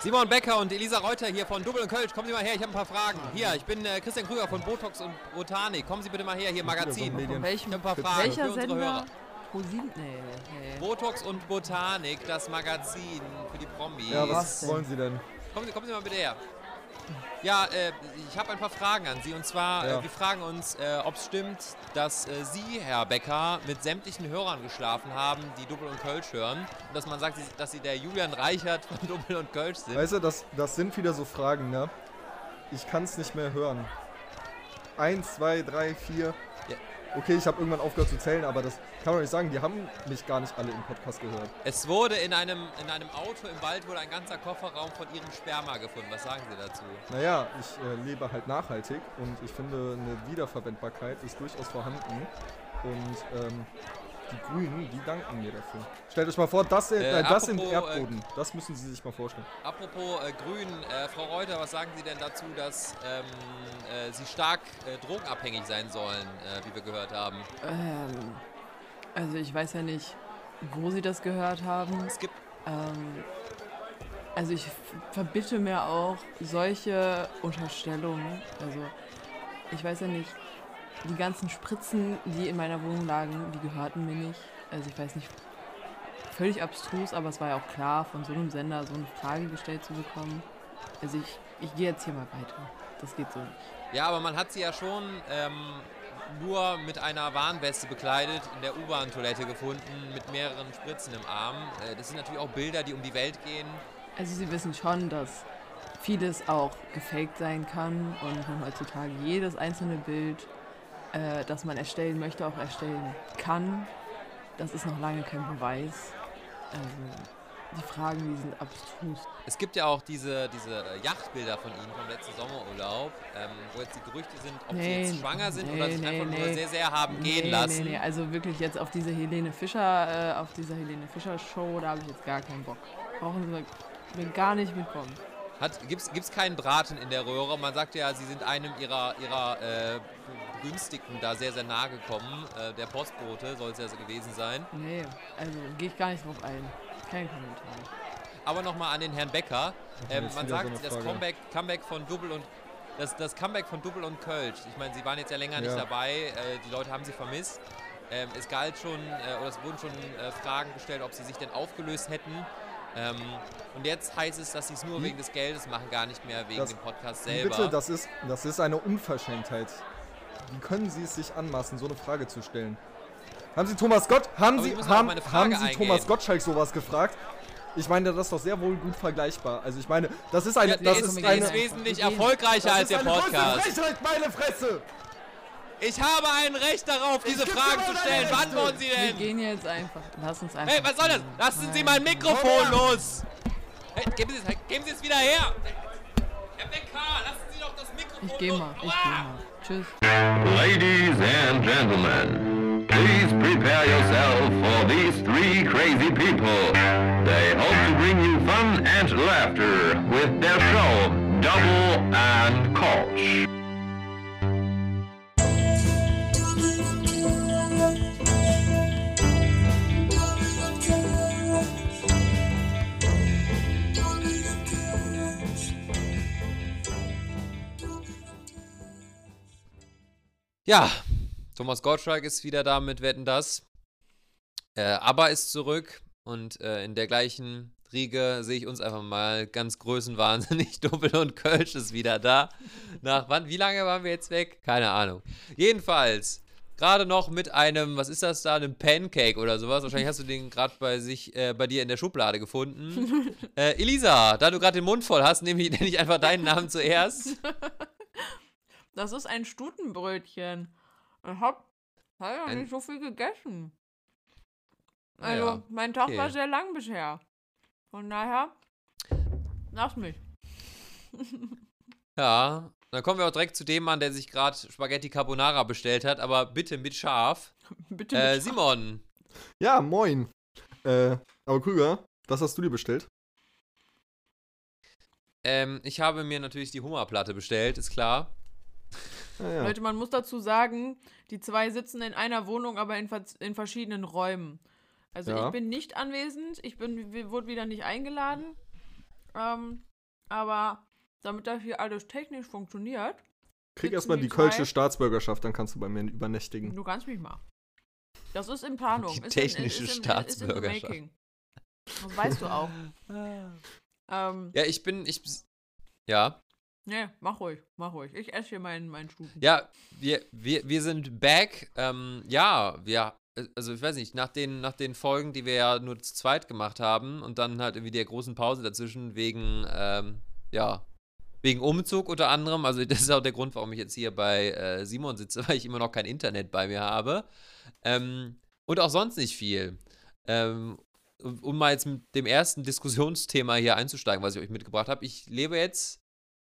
Simon Becker und Elisa Reuter hier von Double und Kölsch. Kommen Sie mal her, ich habe ein paar Fragen. Hier, ich bin äh, Christian Krüger von Botox und Botanik. Kommen Sie bitte mal her, hier Magazin. Von Ich welchem, habe ein paar Fragen welcher für unsere Sender? Hörer. Nee, nee. Botox und Botanik, das Magazin für die Promis. Ja, was wollen Sie denn? Kommen Sie, kommen Sie mal bitte her. Ja, äh, ich habe ein paar Fragen an Sie. Und zwar, Ja. äh, wir fragen uns, äh, ob es stimmt, dass äh, Sie, Herr Becker, mit sämtlichen Hörern geschlafen haben, die Double und Kölsch hören. Und dass man sagt, dass Sie der Julian Reichert von Double und Kölsch sind. Weißt du, das, das sind wieder so Fragen, ne? Ich kann es nicht mehr hören. Eins, zwei, drei, vier. Ja. Okay, ich habe irgendwann aufgehört zu zählen, aber das kann man nicht sagen. Die haben mich gar nicht alle im Podcast gehört. Es wurde in einem, in einem Auto im Wald wurde ein ganzer Kofferraum von Ihrem Sperma gefunden. Was sagen Sie dazu? Naja, ich äh, lebe halt nachhaltig und ich finde, eine Wiederverwendbarkeit ist durchaus vorhanden. Und ähm, die Grünen, die danken mir dafür. Stellt euch mal vor, das, äh, Äh, äh, das apropos, Erdboden. Das müssen Sie sich mal vorstellen. Apropos äh, Grün, äh, Frau Reuter, was sagen Sie denn dazu, dass ähm, äh, Sie stark äh, drogenabhängig sein sollen, äh, wie wir gehört haben? Ähm, also ich weiß ja nicht, wo sie das gehört haben. Es gibt Ähm, also ich verbitte mir auch solche Unterstellungen. Also ich weiß ja nicht, die ganzen Spritzen, die in meiner Wohnung lagen, die gehörten mir nicht. Also ich weiß nicht, völlig abstrus, aber es war ja auch klar, von so einem Sender so eine Frage gestellt zu bekommen. Also ich, ich gehe jetzt hier mal weiter. Das geht so nicht. Ja, aber man hat sie ja schon ähm, nur mit einer Warnweste bekleidet in der U-Bahn-Toilette gefunden, mit mehreren Spritzen im Arm. Äh, das sind natürlich auch Bilder, die um die Welt gehen. Also sie wissen schon, dass vieles auch gefaked sein kann und heutzutage jedes einzelne Bild, äh, das man erstellen möchte, auch erstellen kann. Das ist noch lange kein Beweis. Also die Fragen, die sind abstrus. Es gibt ja auch diese, diese Yachtbilder von ihnen vom letzten Sommerurlaub, ähm, wo jetzt die Gerüchte sind, ob sie Nee, jetzt schwanger sind nee, oder sich nee, einfach nur sehr, sehr haben gehen lassen. Nee, nee, also wirklich jetzt auf diese Helene Fischer, äh, auf dieser Helene Fischer Show, da habe ich jetzt gar keinen Bock. Brauchen Sie mir gar nicht mitkommen. Gibt's, gibt's keinen Braten in der Röhre? Man sagt ja, sie sind einem ihrer, ihrer äh, Begünstigten da sehr, sehr nahe gekommen. Äh, der Postbote soll es ja so gewesen sein. Nee, also gehe ich gar nicht drauf ein. Kein Kommentar. Aber nochmal an den Herrn Becker. Ähm, man so sagt, eine das. Comeback, Comeback von Double und das, das Comeback von Double und Kölsch. Ich meine, sie waren jetzt ja länger nicht Ja. dabei. Äh, die Leute haben sie vermisst. Ähm, es galt schon, äh, oder es wurden schon äh, Fragen gestellt, ob sie sich denn aufgelöst hätten. Ähm, und jetzt heißt es, dass sie es nur Wie? wegen des Geldes machen, gar nicht mehr wegen Das- dem Podcast selber. Bitte, das ist, das ist eine Unverschämtheit. Wie können Sie es sich anmaßen, so eine Frage zu stellen? Haben Sie Thomas Gott, haben Aber Sie, haben, haben Sie eingehen. Thomas Gottschalk sowas gefragt? Ich meine, das ist doch sehr wohl gut vergleichbar. Also ich meine, das ist eine, ja, das ist, ist eine, ist wesentlich erfolgreicher das als ist der eine größte Podcast. Frechheit, meine Fresse! Ich habe ein Recht darauf, diese Fragen zu stellen. Wann wollen Sie Wir denn? gehen jetzt einfach. Lass uns einfach. Hey, was soll das? Lassen Sie Nein. mein Mikrofon los! Hey, geben Sie es, geben Sie es wieder her! Herr Becker, lassen Sie doch das Mikrofon Ich geh los! mal, ich geh mal. Tschüss. Ladies and gentlemen, please prepare yourself for these three crazy people. They hope to bring you fun and laughter with their show Double and Koch. Ja, Thomas Gottschalk ist wieder da mit Wetten das. Äh, ABBA ist zurück und äh, in der gleichen Riege sehe ich uns einfach mal ganz größenwahnsinnig. Doppel und Kölsch ist wieder da. Nach wann? Wie lange waren wir jetzt weg? Keine Ahnung. Jedenfalls, gerade noch mit einem, was ist das da, einem Pancake oder sowas. Wahrscheinlich hast du den gerade bei sich, äh, bei dir in der Schublade gefunden. äh, Elisa, da du gerade den Mund voll hast, nehme ich, nenne ich einfach deinen Namen zuerst. Das ist ein Stutenbrötchen. Ich hab leider Ein- nicht so viel gegessen. Also, ja, mein Tag okay. war sehr lang bisher. Von daher, lass mich. Ja, dann kommen wir auch direkt zu dem Mann, der sich gerade Spaghetti Carbonara bestellt hat, aber bitte mit Schaf. Bitte Äh, mit Simon, Ja, moin. Äh, aber Krüger, was hast du dir bestellt? ähm, ich habe mir natürlich die Hummerplatte bestellt, ist klar. Ja, ja. Leute, man muss dazu sagen, die zwei sitzen in einer Wohnung, aber in, in verschiedenen Räumen. Also Ja. ich bin nicht anwesend, ich bin, wir- wurde wieder nicht eingeladen. Ähm, aber damit das hier alles technisch funktioniert, Krieg erstmal die die kölsche Staatsbürgerschaft, dann kannst du bei mir übernächtigen. du kannst mich mal. Das ist in Planung. Die ist technische in, ist in, Staatsbürgerschaft. Ist in das weißt du auch. Ähm, Ja, ich bin, ich, ja, nee, mach ruhig, mach ruhig. Ich esse hier meinen, meinen Stufen. ja, wir, wir, wir sind back. Ähm, ja, wir, also ich weiß nicht, nach den, nach den Folgen, die wir ja nur zu zweit gemacht haben und dann halt irgendwie der großen Pause dazwischen wegen, ähm, ja, wegen Umzug unter anderem. Also das ist auch der Grund, warum ich jetzt hier bei äh, Simon sitze, weil ich immer noch kein Internet bei mir habe. Ähm, und auch sonst nicht viel. Ähm, um mal jetzt mit dem ersten Diskussionsthema hier einzusteigen, was ich euch mitgebracht habe. Ich lebe jetzt,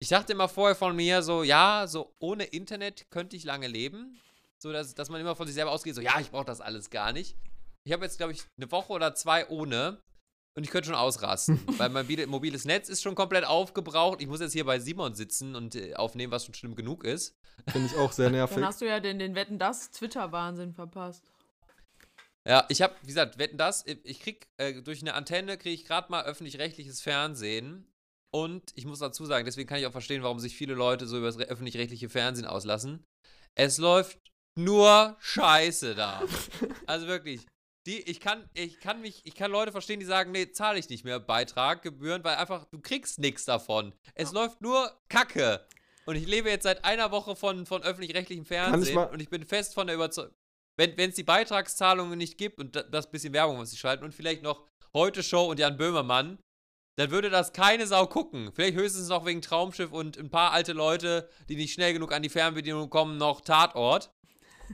ich dachte immer vorher von mir so, ja, so ohne Internet könnte ich lange leben. So, dass, dass man immer von sich selber ausgeht, so, ja, ich brauche das alles gar nicht. Ich habe jetzt, glaube ich, eine Woche oder zwei ohne und ich könnte schon ausrasten, weil mein mobile- mobiles Netz ist schon komplett aufgebraucht. Ich muss jetzt hier bei Simon sitzen und äh, aufnehmen, was schon schlimm genug ist. Finde ich auch sehr nervig. Dann hast du ja den, den Wetten das Twitter-Wahnsinn verpasst. Ja, ich habe, wie gesagt, wetten das, ich krieg äh, durch eine Antenne kriege ich gerade mal öffentlich-rechtliches Fernsehen und ich muss dazu sagen, deswegen kann ich auch verstehen, warum sich viele Leute so über das re- öffentlich-rechtliche Fernsehen auslassen. Es läuft nur Scheiße da. Also wirklich. Die, ich kann, ich kann mich, ich kann Leute verstehen, die sagen, nee, zahle ich nicht mehr Beitrag, Gebühren, weil einfach, du kriegst nichts davon. Es läuft nur Kacke. Und ich lebe jetzt seit einer Woche von, von öffentlich-rechtlichem Fernsehen mal- und ich bin fest von der Überzeugung, wenn es die Beitragszahlungen nicht gibt und da, das bisschen Werbung, was sie schalten und vielleicht noch Heute Show und Jan Böhmermann, dann würde das keine Sau gucken. Vielleicht höchstens noch wegen Traumschiff und ein paar alte Leute, die nicht schnell genug an die Fernbedienung kommen, noch Tatort.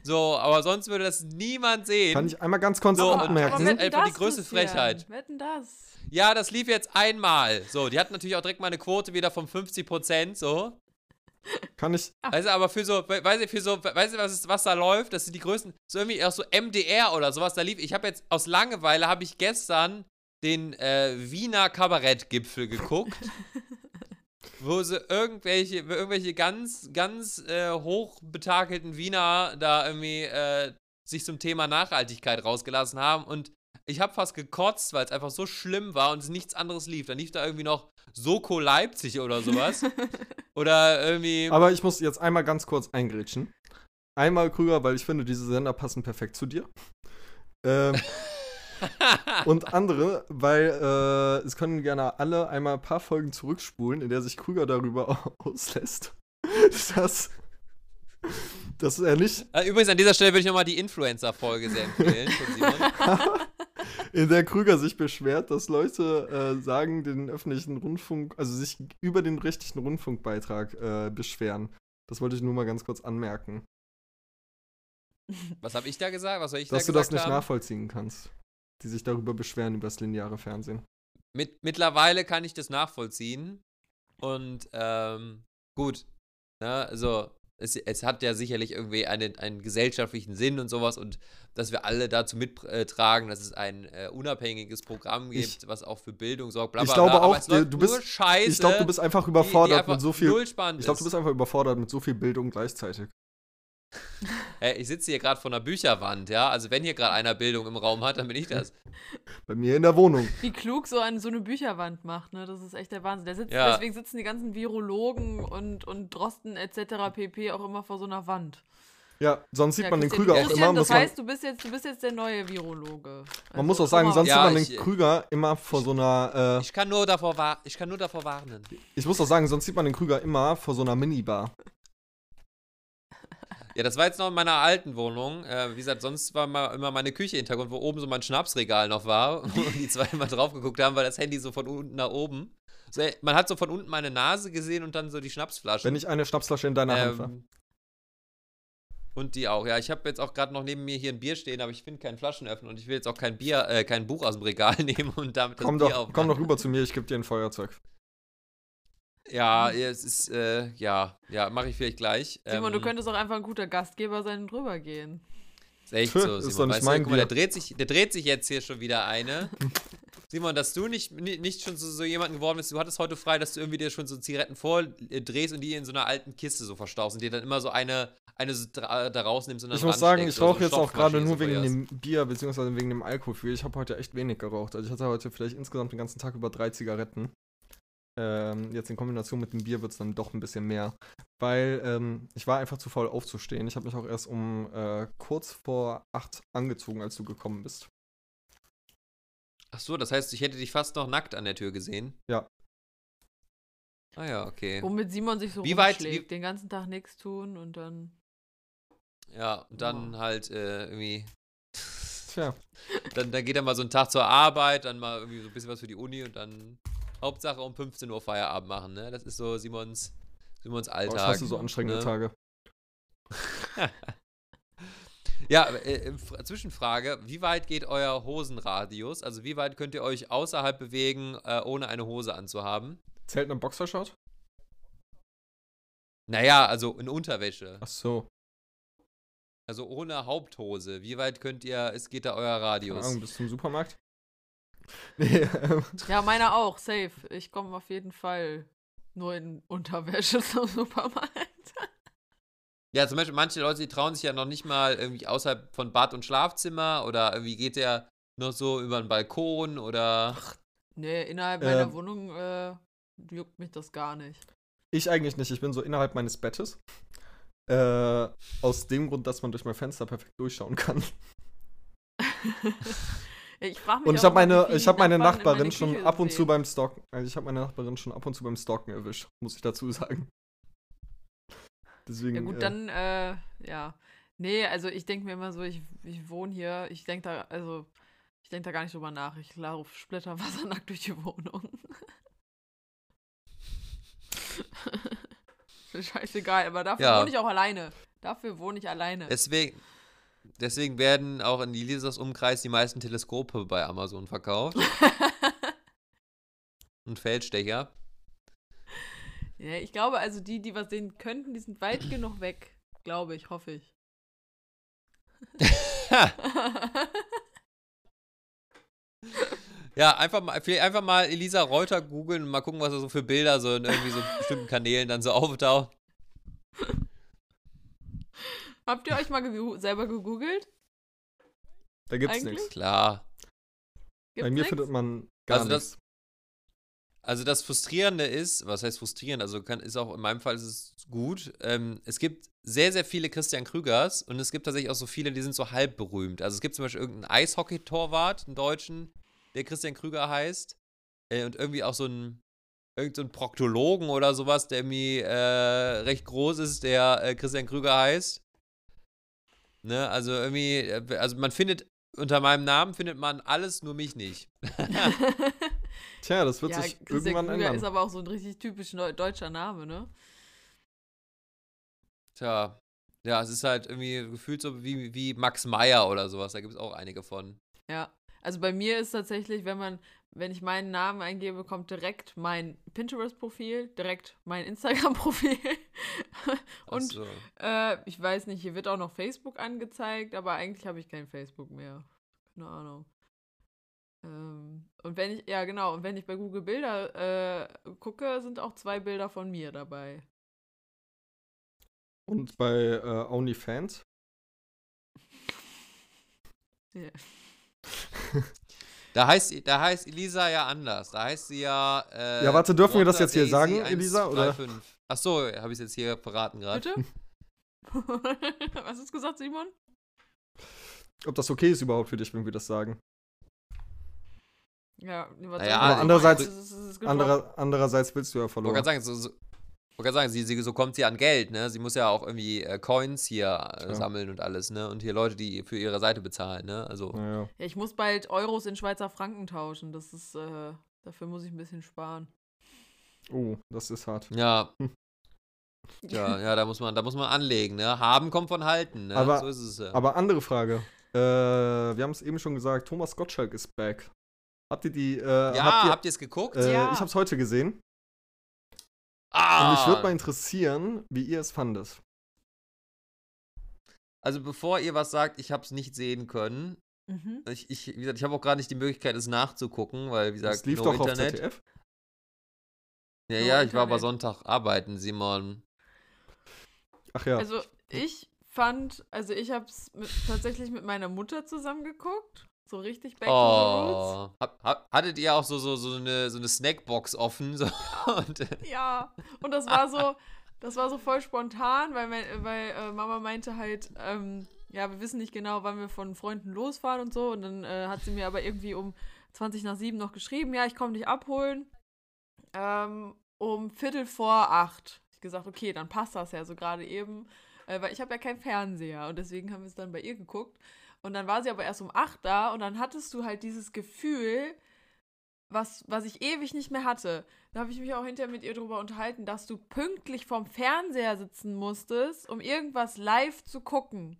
So, aber sonst würde das niemand sehen. Kann ich einmal ganz kurz So, anmerken? aber einfach die größte. Frechheit. Wetten das. Ja, das lief jetzt einmal. So, die hatten natürlich auch direkt mal eine Quote wieder von 50%, so. Kann ich, Weißt du, aber für so, we- weißt du, für so, weißt du, was, ist, was da läuft? Das sind die größten, so irgendwie auch so MDR oder sowas da lief. Ich habe jetzt, aus Langeweile habe ich gestern den äh, Wiener Kabarettgipfel geguckt. wo sie irgendwelche, irgendwelche ganz, ganz äh, hochbetakelten Wiener da irgendwie äh, sich zum Thema Nachhaltigkeit rausgelassen haben und ich habe fast gekotzt, weil es einfach so schlimm war und es nichts anderes lief. Dann lief da irgendwie noch Soko Leipzig oder sowas. oder irgendwie. aber ich muss jetzt einmal ganz kurz eingrätschen. Einmal Krüger, weil ich finde, diese Sender passen perfekt zu dir. Ähm, und andere, weil äh, es können gerne alle einmal ein paar Folgen zurückspulen, in der sich Krüger darüber auslässt, dass, dass er nicht, Äh, Übrigens, an dieser Stelle würde ich nochmal die Influencer-Folge sehr empfehlen in der Krüger sich beschwert, dass Leute äh, sagen, den öffentlichen Rundfunk, also sich über den rechtlichen Rundfunkbeitrag äh, beschweren. Das wollte ich nur mal ganz kurz anmerken. Was habe ich da gesagt? Was soll ich dass da du das gesagt nicht haben? nachvollziehen kannst. Die sich darüber beschweren, über das lineare Fernsehen. Mit, mittlerweile kann ich das nachvollziehen. Und ähm, gut. Ne, also, es, es hat ja sicherlich irgendwie einen, einen gesellschaftlichen Sinn und sowas und dass wir alle dazu mittragen, dass es ein äh, unabhängiges Programm gibt, Ich- was auch für Bildung sorgt. Bla, ich glaube bla, aber auch, es läuft du bist- Scheiße, Ich glaube, du bist einfach die- die überfordert einfach mit so viel. Ich glaube, du ist. bist einfach überfordert mit so viel Bildung gleichzeitig. Ey, ich sitze hier gerade vor einer Bücherwand, ja. Also wenn hier gerade einer Bildung im Raum hat, dann bin ich das. Bei mir in der Wohnung. Wie klug so eine, so eine Bücherwand macht, ne? Das ist echt der Wahnsinn. Der sitzt, Ja. Deswegen sitzen die ganzen Virologen und, und Drosten etc. pp. auch immer vor so einer Wand. Ja, sonst sieht Ja, man den Krüger auch immer. Das heißt, du bist, jetzt, du bist jetzt der neue Virologe. man muss Also, auch sagen, sonst Ja, sieht man ich- den Krüger immer vor so einer. Ich kann nur davor, ich kann nur davor warnen. Äh, ich muss auch sagen, sonst sieht man den Krüger immer vor so einer Minibar. Ja, das war jetzt noch in meiner alten Wohnung. Äh, wie gesagt, sonst war mal immer meine Küche Hintergrund, wo oben so mein Schnapsregal noch war und die zwei immer drauf geguckt haben, weil das Handy so von unten nach oben. So, ey, man hat so von unten meine Nase gesehen und dann so die Schnapsflasche. Wenn ich eine Schnapsflasche in deiner Hand war. Ähm, und die auch. Ja, ich habe jetzt auch gerade noch neben mir hier ein Bier stehen, aber ich finde keinen Flaschenöffner und ich will jetzt auch kein Bier, äh, kein Buch aus dem Regal nehmen und damit das Komm Bier doch, aufmachen. komm doch rüber zu mir, ich gebe dir ein Feuerzeug. Ja, es ist, äh, ja, ja, mache ich vielleicht gleich. Simon, du Ähm, könntest auch einfach ein guter Gastgeber sein und drüber gehen. Ist echt so, ist Simon. doch nicht weißt mein du, guck mal, der dreht, sich, der dreht sich jetzt hier schon wieder eine. Simon, dass du nicht, ni- nicht schon so, so jemanden geworden bist, du hattest heute frei, dass du irgendwie dir schon so Zigaretten vordrehst und die in so einer alten Kiste so verstaust und dir dann immer so eine, eine so dra- da rausnimmst und dann Ich so muss sagen, ich so rauche eine jetzt auch gerade nur so wegen dem Bier bzw. wegen dem Alkohol. Ich habe heute echt wenig geraucht. Also ich hatte heute vielleicht insgesamt den ganzen Tag über drei Zigaretten. Ähm, jetzt in Kombination mit dem Bier wird es dann doch ein bisschen mehr. Weil ähm, ich war einfach zu faul aufzustehen. Ich habe mich auch erst um äh, kurz vor acht angezogen, als du gekommen bist. Ach so, das heißt, ich hätte dich fast noch nackt an der Tür gesehen? Ja. Ah ja, okay. Womit Simon sich so Wie weit- rumschlägt, wie- den ganzen Tag nichts tun und dann. Ja, und dann Oh. halt äh, irgendwie. Tja, Dann, dann geht er mal so einen Tag zur Arbeit, dann mal irgendwie so ein bisschen was für die Uni und dann Hauptsache um 15 Uhr Feierabend machen, ne? Das ist so Simons, Simons oh, Alltag. ich hasse so anstrengende ne? Tage. Ja, äh, Fra- Zwischenfrage, wie weit geht euer Hosenradius? Also wie weit könnt ihr euch außerhalb bewegen, äh, ohne eine Hose anzuhaben? Zählt ein Boxershot? Naja, also in Unterwäsche. Ach so. Also ohne Haupthose. Wie weit könnt ihr, es geht da euer Keine Radius? Ahnung, bis zum Supermarkt? Nee, ähm, Ja, meiner auch, safe. Ich komme auf jeden Fall nur in Unterwäsche zum Supermarkt. Ja, zum Beispiel manche Leute, die trauen sich ja noch nicht mal irgendwie außerhalb von Bad und Schlafzimmer oder irgendwie geht der noch so über den Balkon oder. Nee, innerhalb meiner Ähm. Wohnung äh, juckt mich das gar nicht. ich eigentlich nicht. Ich bin so innerhalb meines Bettes. Äh, aus dem Grund, dass man durch mein Fenster perfekt durchschauen kann. Ich frage mich Und ich habe meine, ich habe meine Nachbarin meine schon ab und zu sehen. beim Stalken, also ich habe meine Nachbarin schon ab und zu beim Stalken erwischt, muss ich dazu sagen. Deswegen. Ja gut, äh, dann, äh, ja. Nee, also ich denke mir immer so, ich, ich wohne hier, ich denke da, also, ich denke da gar nicht drüber nach. Ich laufe splitterwassernackt durch die Wohnung. Scheißegal, aber dafür Ja. wohne ich auch alleine. Dafür wohne ich alleine. Deswegen, deswegen werden auch in Elisas Umkreis die meisten Teleskope bei Amazon verkauft. und Feldstecher. ja, ich glaube, also die, die was sehen könnten, die sind weit genug weg. Glaube ich, hoffe ich. Ja, einfach mal, vielleicht einfach mal Elisa Reuter googeln und mal gucken, was da so für Bilder so in irgendwie so bestimmten Kanälen dann so auftauchen. Habt ihr euch mal gegu selber gegoogelt? da gibt's nichts. Klar. Bei Gibt's mir nix? findet man gar Also das- nichts. Also das Frustrierende ist, was heißt frustrierend? Also kann, ist auch in meinem Fall ist es gut. Ähm, es gibt sehr, sehr viele Christian Krügers und es gibt tatsächlich auch so viele, die sind so halb berühmt. Also es gibt zum Beispiel irgendeinen Eishockey-Torwart, einen Deutschen, der Christian Krüger heißt. Äh, und irgendwie auch so einen, irgendeinen Proktologen oder sowas, der irgendwie äh, recht groß ist, der äh, Christian Krüger heißt. Ne, also irgendwie, äh, also man findet, unter meinem Namen findet man alles, nur mich nicht. Tja, das wird ja, sich Christian irgendwann Krüger ändern. ist aber auch so ein richtig typisch deutscher Name, ne? Tja, ja, es ist halt irgendwie gefühlt so wie, wie Max Meyer oder sowas. Da gibt es auch einige von. Ja. Also bei mir ist tatsächlich, wenn man, wenn ich meinen Namen eingebe, kommt direkt mein Pinterest-Profil, direkt mein Instagram-Profil. Und so. äh, ich weiß nicht, hier wird auch noch Facebook angezeigt, aber eigentlich habe ich kein Facebook mehr. Keine Ahnung. Ähm, und wenn ich, ja genau, und wenn ich bei Google Bilder äh, gucke, sind auch zwei Bilder von mir dabei. Und bei äh, OnlyFans? Ja. Da heißt, da heißt Elisa ja anders. Da heißt sie ja. Äh, Ja, warte, dürfen wir das jetzt hier Daisy sagen, Elisa, oder? 135. Ach so, habe ich es jetzt hier verraten gerade. Bitte? Was hast du gesagt, Simon? Ob das okay ist überhaupt für dich, wenn wir das sagen? Ja, Naja, aber andererseits-. Anderer, andererseits willst du ja Ich wollte verloren. gerade sagen, so, so, wollte gerade sagen sie, sie, so kommt sie an Geld, ne? Sie muss ja auch irgendwie äh, Coins hier äh, sammeln und alles, ne? Und hier Leute, die für ihre Seite bezahlen, ne? Also. Naja. Ja, ich muss bald Euros in Schweizer Franken tauschen. Das ist, äh, dafür muss ich ein bisschen sparen. Oh, das ist hart. Ja. Ja, ja, da muss man, da muss man anlegen, ne? Haben kommt von halten, ne? Aber- so ist es ja. Aber andere Frage. Äh, wir haben es eben schon gesagt, Thomas Gottschalk ist back. Habt ihr die, äh, ja, habt ihr es geguckt? äh, Ja. ich hab's heute gesehen. Ah! Und mich würde mal interessieren, wie ihr es fandet. also bevor ihr was sagt, ich hab's nicht sehen können. Mhm. Ich, ich, wie gesagt, ich habe auch gerade nicht die Möglichkeit, es nachzugucken, weil, wie gesagt, Das lief no doch Internet. auf ZDF. Ja, No ja, ich war aber Internet. Sonntag arbeiten, Simon. Ach ja. Also, ich fand, also ich habe es tatsächlich mit meiner Mutter zusammen geguckt. So richtig back to the roots. Oh. Hattet ihr auch so, so, so, eine, so eine Snackbox offen? So, und, äh, Ja, und das war so, das war so voll spontan, weil, mein- weil äh, Mama meinte halt, ähm, ja, wir wissen nicht genau, wann wir von Freunden losfahren und so. Und dann äh, hat sie mir aber irgendwie um 20 nach 7 noch geschrieben, ja, ich komme dich abholen. Ähm, um Viertel vor acht. Ich gesagt, okay, dann passt das ja so gerade eben. Äh, weil ich habe ja keinen Fernseher und deswegen haben wir es dann bei ihr geguckt. Und dann war sie aber erst um acht da und dann hattest du halt dieses Gefühl, was, was ich ewig nicht mehr hatte. Da habe ich mich auch hinterher mit ihr drüber unterhalten, dass du pünktlich vorm Fernseher sitzen musstest, um irgendwas live zu gucken.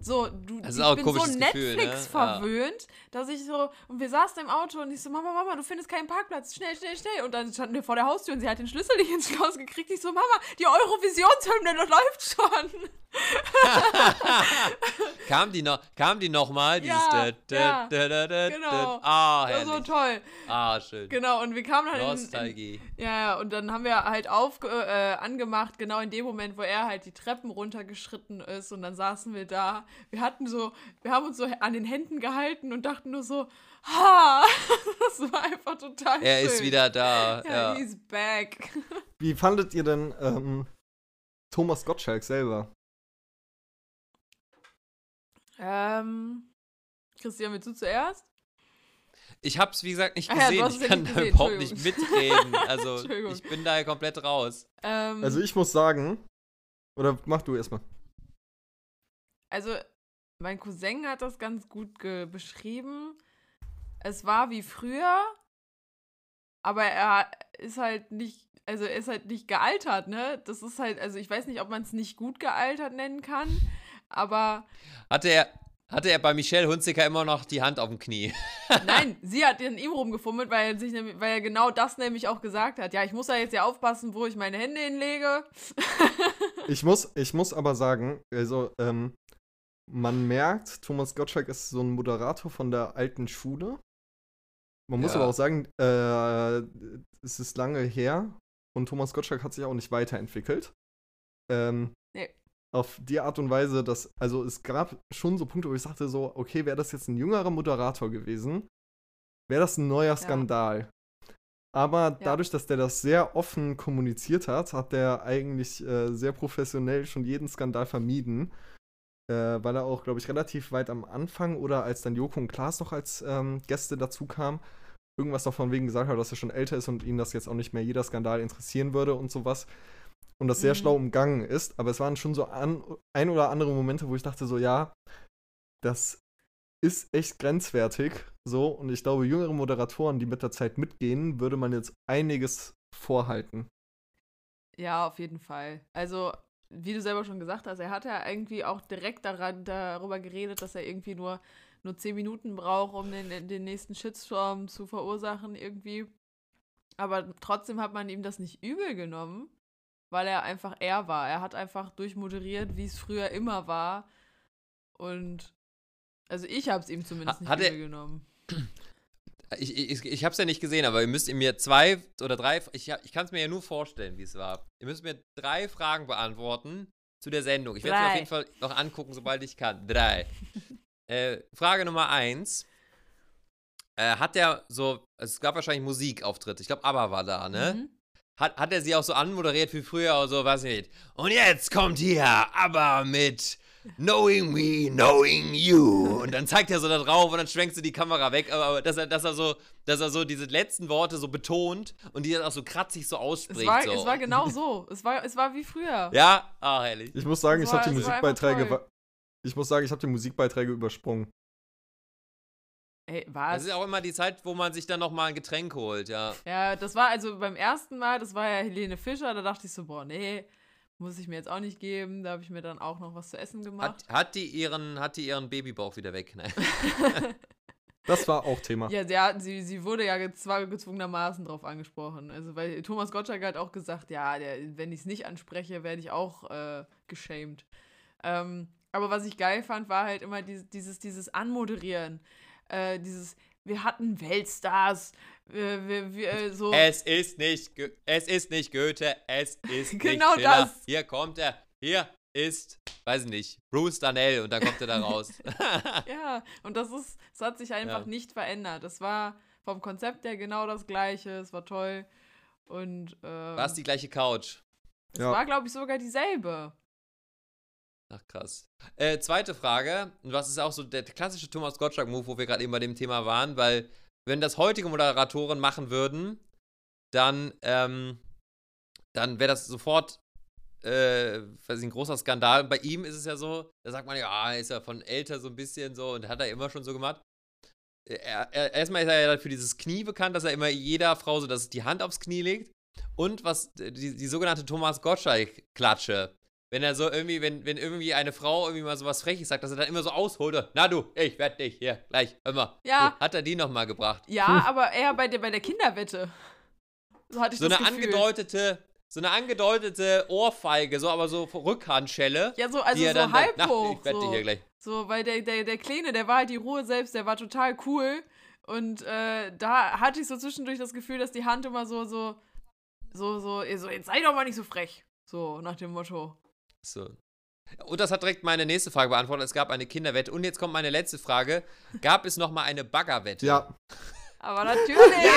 So, du Das ist ich auch bin so ne? Netflix verwöhnt, dass ich so, und wir saßen im Auto und ich so, Mama, Mama, du findest keinen Parkplatz, schnell, schnell, schnell. Und dann standen wir vor der Haustür und sie hat den Schlüssel nicht ins Schloss gekriegt. Ich so, Mama, die Eurovisionshymne, läuft schon. kam die noch, kam die noch mal? Dieses Ja, ja, dä- dä- dä- genau. Ah, war so herrlich. toll. Ah, schön. Genau, und wir kamen dann in, in, Nostalgie. Ja, ja, und dann haben wir halt auf, äh, angemacht, genau in dem Moment, wo er halt die Treppen runtergeschritten ist und dann saßen wir da. Wir hatten so, wir haben uns so an den Händen gehalten und dachten nur so, ha, das war einfach total Er schön. ist wieder da. Ja, Ja. he's back. Wie fandet ihr denn ähm, Thomas Gottschalk selber? ähm, Christian, willst du zuerst? Ich hab's, wie gesagt, nicht Ah ja, gesehen. es ich ja kann nicht da gesehen, überhaupt nicht mitreden. Also, Entschuldigung. ich bin da ja komplett raus. Ähm, Also ich muss sagen, oder mach du erstmal. Also, mein Cousin hat das ganz gut beschrieben. Es war wie früher, aber er ist halt nicht, also er ist halt nicht gealtert, ne? Das ist halt, also ich weiß nicht, ob man es nicht gut gealtert nennen kann, aber Hatte er, hatte er bei Michelle Hunziker immer noch die Hand auf dem Knie? nein, sie hat in ihm rumgefummelt, weil er, sich, nämlich- weil er genau das nämlich auch gesagt hat. Ja, ich muss da jetzt ja aufpassen, wo ich meine Hände hinlege. Ich muss, ich muss aber sagen, also ähm, man merkt, Thomas Gottschalk ist so ein Moderator von der alten Schule. Man muss Ja. aber auch sagen, äh, es ist lange her und Thomas Gottschalk hat sich auch nicht weiterentwickelt. Ähm, Nee. Auf die Art und Weise, dass, also es gab schon so Punkte, wo ich sagte so, okay, wäre das jetzt ein jüngerer Moderator gewesen, wäre das ein neuer Skandal. Aber dadurch, dass der das sehr offen kommuniziert hat, hat der eigentlich äh, sehr professionell schon jeden Skandal vermieden. Äh, weil er auch, glaube ich, relativ weit am Anfang oder als dann Joko und Klaas noch als ähm, Gäste dazu kamen, irgendwas noch von wegen gesagt hat, dass er schon älter ist und ihn das jetzt auch nicht mehr jeder Skandal interessieren würde und sowas. Und das sehr Mhm. schlau umgangen ist. Aber es waren schon so an, ein oder andere Momente, wo ich dachte so, ja, das ist echt grenzwertig. So, und ich glaube, jüngere Moderatoren, die mit der Zeit mitgehen, würde man jetzt einiges vorhalten. Ja, auf jeden Fall. Also, wie du selber schon gesagt hast, er hat ja irgendwie auch direkt daran, darüber geredet, dass er irgendwie nur, nur 10 Minuten braucht, um den, den nächsten Shitstorm zu verursachen, irgendwie. Aber trotzdem hat man ihm das nicht übel genommen, weil er einfach er war. Er hat einfach durchmoderiert, wie es früher immer war. Und also ich habe es ihm zumindest nicht hat er- übel genommen. Ich, ich, ich hab's ja nicht gesehen, aber ihr müsst mir zwei oder drei, ich, ich kann es mir ja nur vorstellen, wie es war. Ihr müsst mir drei Fragen beantworten zu der Sendung. Ich werde es auf jeden Fall noch angucken, sobald ich kann. Drei. äh, Frage Nummer eins. Äh, hat der so, es gab wahrscheinlich Musikauftritte. Ich glaube, ABBA war da, ne? Mhm. Hat, hat er sie auch so anmoderiert wie früher oder so, weiß nicht. Und jetzt kommt hier ABBA mit Knowing Me, Knowing You. Und dann zeigt er so da drauf und dann schwenkst du die Kamera weg. Aber, dass, er, dass, er so, dass er so diese letzten Worte so betont und die dann auch so kratzig so ausspricht. Es, war, so. es war genau so. Es war, es war wie früher. Ja, ah, herrlich. Ich muss sagen, Es ich habe die Musikbeiträge. Ich muss sagen, ich habe die Musikbeiträge übersprungen. Ey, Das was? ist auch immer die Zeit, wo man sich dann nochmal ein Getränk holt, ja. Ja, das war also beim ersten Mal, das war ja Helene Fischer, da dachte ich so, boah, nee, muss ich mir jetzt auch nicht geben. Da habe ich mir dann auch noch was zu essen gemacht. Hat, hat, die ihren, hat die ihren Babybauch wieder weg? Nein. Das war auch Thema. ja, sie, hat, sie, sie wurde ja gezw gezwungenermaßen drauf angesprochen. Also, weil Thomas Gottschalk hat auch gesagt, ja, der, wenn ich es nicht anspreche, werde ich auch äh, geschämt. Ähm, aber was ich geil fand, war halt immer dieses, dieses, dieses Anmoderieren. Äh, dieses, wir hatten Weltstars, wir, wir, wir, äh, so. Es ist nicht, es ist nicht Goethe, es ist Genau nicht Schiller. das. Hier kommt er, hier ist, weiß ich nicht, Bruce Danell und dann kommt er da raus. Ja, und das ist, es hat sich einfach Ja. nicht verändert. Es war vom Konzept her genau das gleiche, es war toll. Und ähm, War es die gleiche Couch? es Ja. war, glaube ich, sogar dieselbe. Ach krass. Äh, zweite Frage, und was ist auch so der klassische Thomas Gottschalk-Move, wo wir gerade eben bei dem Thema waren, weil wenn das heutige Moderatoren machen würden, dann, ähm, dann wäre das sofort, äh, weiß ich, ein großer Skandal. Bei ihm ist es ja so, da sagt man ja, ah, ist ja von älter so ein bisschen so und hat er immer schon so gemacht. Äh, Er, er, erstmal ist er ja für dieses Knie bekannt, dass er immer jeder Frau so dass die Hand aufs Knie legt. Und was, die, die sogenannte Thomas Gottschalk-Klatsche. Wenn er so irgendwie, wenn, wenn irgendwie eine Frau irgendwie mal sowas Freches sagt, dass er dann immer so ausholt, na du, ich werd dich, hier, gleich, mal. Ja. So, hat er die nochmal gebracht. Ja, aber eher bei der, bei der Kinderwette. So hatte ich So das eine Gefühl. angedeutete, so eine angedeutete Ohrfeige, so aber so Rückhandschelle. Ja, so, also so dann halb na, hoch. ich werd dich so. hier gleich. So, weil der, der, der Kleine, der war halt die Ruhe selbst, der war total cool. Und äh, da hatte ich so zwischendurch das Gefühl, dass die Hand immer so, so, so, so, so, jetzt sei doch mal nicht so frech. So, nach dem Motto. So. Und das hat direkt meine nächste Frage beantwortet. Es gab eine Kinderwette. Und jetzt kommt meine letzte Frage. Gab es nochmal eine Baggerwette? Ja, Aber natürlich!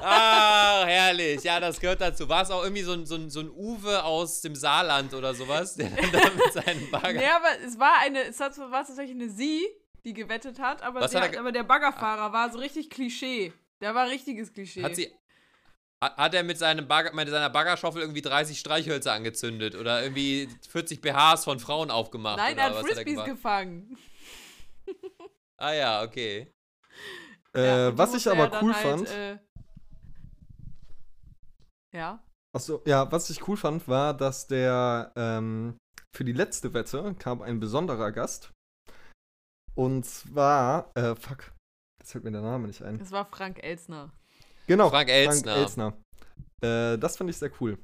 Ah, herrlich. Ja, das gehört dazu. War es auch irgendwie so ein, so, ein, so ein Uwe aus dem Saarland oder sowas, der dann da mit seinem Bagger. nee, aber es war eine, es hat, war tatsächlich eine Sie, die gewettet hat, aber, hat hat, aber der Baggerfahrer war so richtig Klischee. Der war richtiges Klischee. Hat sie. Hat, er mit, seinem Bagger, mit seiner Baggerschaufel irgendwie 30 Streichhölzer angezündet oder irgendwie 40 BHs von Frauen aufgemacht? Nein, oder er hat was Frisbees gefangen. Ah ja, okay. äh, Ja, was ich aber er cool halt, fand, Äh, ja. Achso, ja, was ich cool fand, war, dass der ähm, für die letzte Wette kam ein besonderer Gast. Und zwar, äh, fuck, jetzt fällt mir der Name nicht ein. Es war Frank Elsner. Genau, Frank Elstner. Elstner. Äh, das fand ich sehr cool.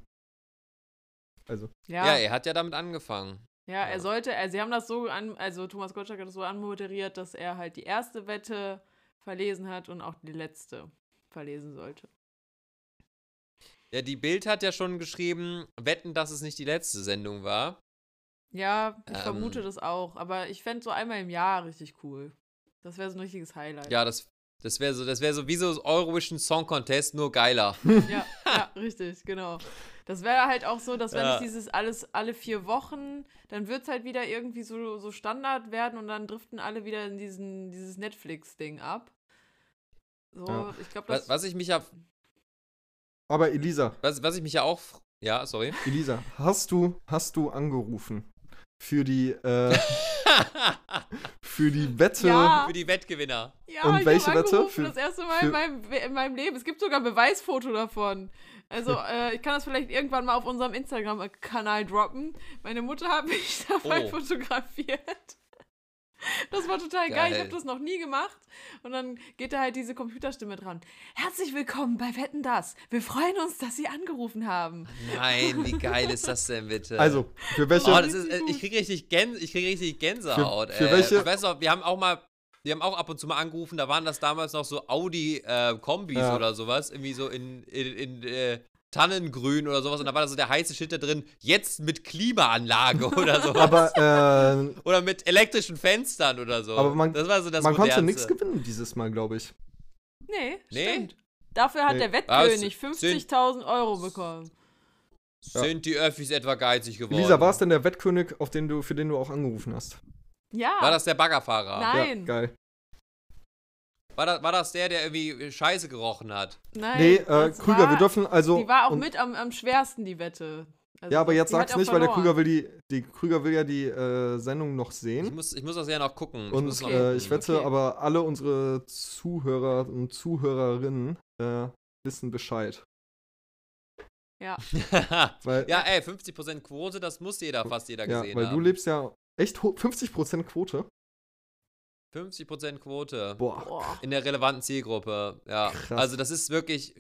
Also, Ja, Ja, er hat ja damit angefangen. er ja. sollte, also sie haben das so an, also Thomas Gottschalk hat das so anmoderiert, dass er halt die erste Wette verlesen hat und auch die letzte verlesen sollte. Ja, die Bild hat ja schon geschrieben, wetten, dass es nicht die letzte Sendung war. Ja, ich Ähm. vermute das auch, aber ich fände so einmal im Jahr richtig cool. Das wäre so ein richtiges Highlight. Ja, das, das wäre so, das wäre so wie so Eurovision Song Contest, nur geiler. Ja, ja, richtig, genau. Das wäre halt auch so, dass wenn Ja. es dieses alles alle vier Wochen, dann wird es halt wieder irgendwie so, so Standard werden und dann driften alle wieder in diesen, dieses Netflix-Ding ab. So, Ja. ich glaube, Was, das. was ich mich ja, aber Elisa, was, was ich mich ja auch, ja, sorry. Elisa, hast du, hast du angerufen für die, äh, für die Wette? Ja. Für die Wettgewinner. Ja, Und ich welche Wette? Für- das erste Mal für- in meinem, in meinem Leben. Es gibt sogar ein Beweisfoto davon. Also, äh, ich kann das vielleicht irgendwann mal auf unserem Instagram-Kanal droppen. Meine Mutter hat mich dabei Oh. fotografiert. Das war total geil. Ich Geil. habe das noch nie gemacht. Und dann geht da halt diese Computerstimme dran. Herzlich willkommen bei Wetten das. Wir freuen uns, dass Sie angerufen haben. Nein, wie geil ist das denn bitte? Also, für welche, oh, das ist, äh, ich kriege richtig, Gän ich krieg richtig Gänsehaut. Für- für äh, welche- Ich weiß noch, wir haben auch mal, wir haben auch ab und zu mal angerufen, da waren das damals noch so Audi-Kombis Ja. oder sowas, irgendwie so in, in, in äh, Tannengrün oder sowas und da war da so der heiße Schild da drin, jetzt mit Klimaanlage oder sowas. aber, äh, oder mit elektrischen Fenstern oder so. Aber man- das war so das man konnte nichts gewinnen dieses Mal, glaube ich. Nee, Nee? stimmt. Dafür hat Nee. der Wettkönig es sind- 50.000 Euro bekommen. Sind die Öffis etwa geizig geworden? Elisa, war es denn der Wettkönig, auf den du, für den du auch angerufen hast? Ja. War das der Baggerfahrer? Nein. Ja, geil. War, das, war das der, der irgendwie Scheiße gerochen hat? Nein. Nee, äh, Krüger, war, wir dürfen also. Die war auch und- mit am, am schwersten, die Wette. Also Ja, aber jetzt sag's nicht, weil der verloren. Krüger will die, die Krüger will ja die äh, Sendung noch Ich sehen. muss, ich muss das ja noch gucken. Ich Und muss noch äh, ich wette, Okay. aber alle unsere Zuhörer und Zuhörerinnen äh, wissen Bescheid. Ja. Weil, ja, ey, 50% Quote, das muss jeder, fast jeder ja, gesehen weil haben. du lebst ja echt ho- 50% Quote. 50% Quote. Boah. In der relevanten Zielgruppe. Ja. Krass. Also das ist wirklich.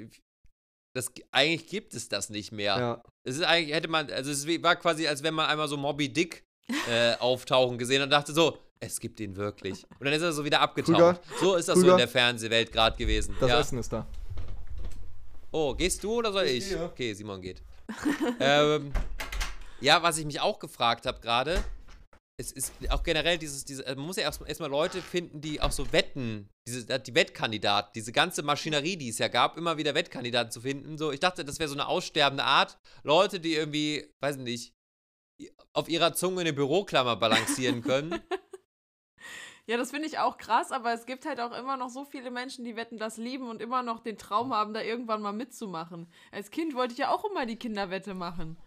Das, eigentlich gibt es das nicht mehr. Ja. Es ist eigentlich, hätte man, also es war quasi, als wenn man einmal so Moby Dick äh, auftauchen gesehen und dachte so, es gibt ihn wirklich. Und dann ist er so wieder abgetaucht. Krüger, so ist das so Krüger. in der Fernsehwelt gerade gewesen. Das ja. Essen ist da. Oh, gehst du oder soll Ich ich? Okay, Simon geht. ähm, Ja, was ich mich auch gefragt habe gerade, es ist auch generell dieses, diese, man muss ja erstmal erst Leute finden, die auch so wetten, diese, die Wettkandidaten, diese ganze Maschinerie, die es ja gab, immer wieder Wettkandidaten zu finden. So, ich dachte, das wäre so eine aussterbende Art. Leute, die irgendwie, weiß nicht, auf ihrer Zunge eine Büroklammer balancieren können. Ja, das finde ich auch krass, aber es gibt halt auch immer noch so viele Menschen, die wetten das lieben und immer noch den Traum haben, da irgendwann mal mitzumachen. Als Kind wollte ich ja auch immer die Kinderwette machen.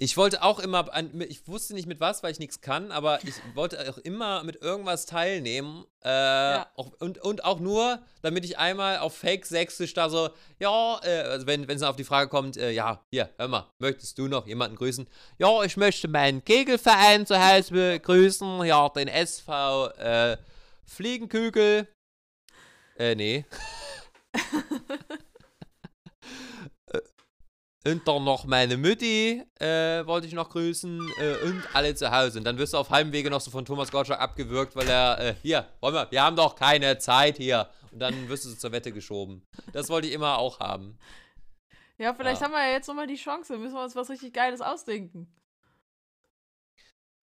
Ich wollte auch immer, ich wusste nicht mit was, weil ich nichts kann, aber ich wollte auch immer mit irgendwas teilnehmen. Äh, ja. auch, und, und auch nur, damit ich einmal auf Fake Sächsisch da so, ja, äh, also wenn es auf die Frage kommt, äh, ja, hier, hör mal, möchtest du noch jemanden grüßen? Ja, ich möchte meinen Kegelverein zu Hause begrüßen, ja, den SV äh, Fliegenkügel. Äh, nee. Und dann noch meine Mutti, äh, wollte ich noch grüßen. Äh, und alle zu Hause. Und dann wirst du auf halbem Wege noch so von Thomas Gottschalk abgewürgt, weil er, äh, hier, wollen wir, wir haben doch keine Zeit hier. Und dann wirst du so zur Wette geschoben. Das wollte ich immer auch haben. Ja, vielleicht ja. haben wir ja jetzt nochmal die Chance. Müssen wir uns was richtig Geiles ausdenken.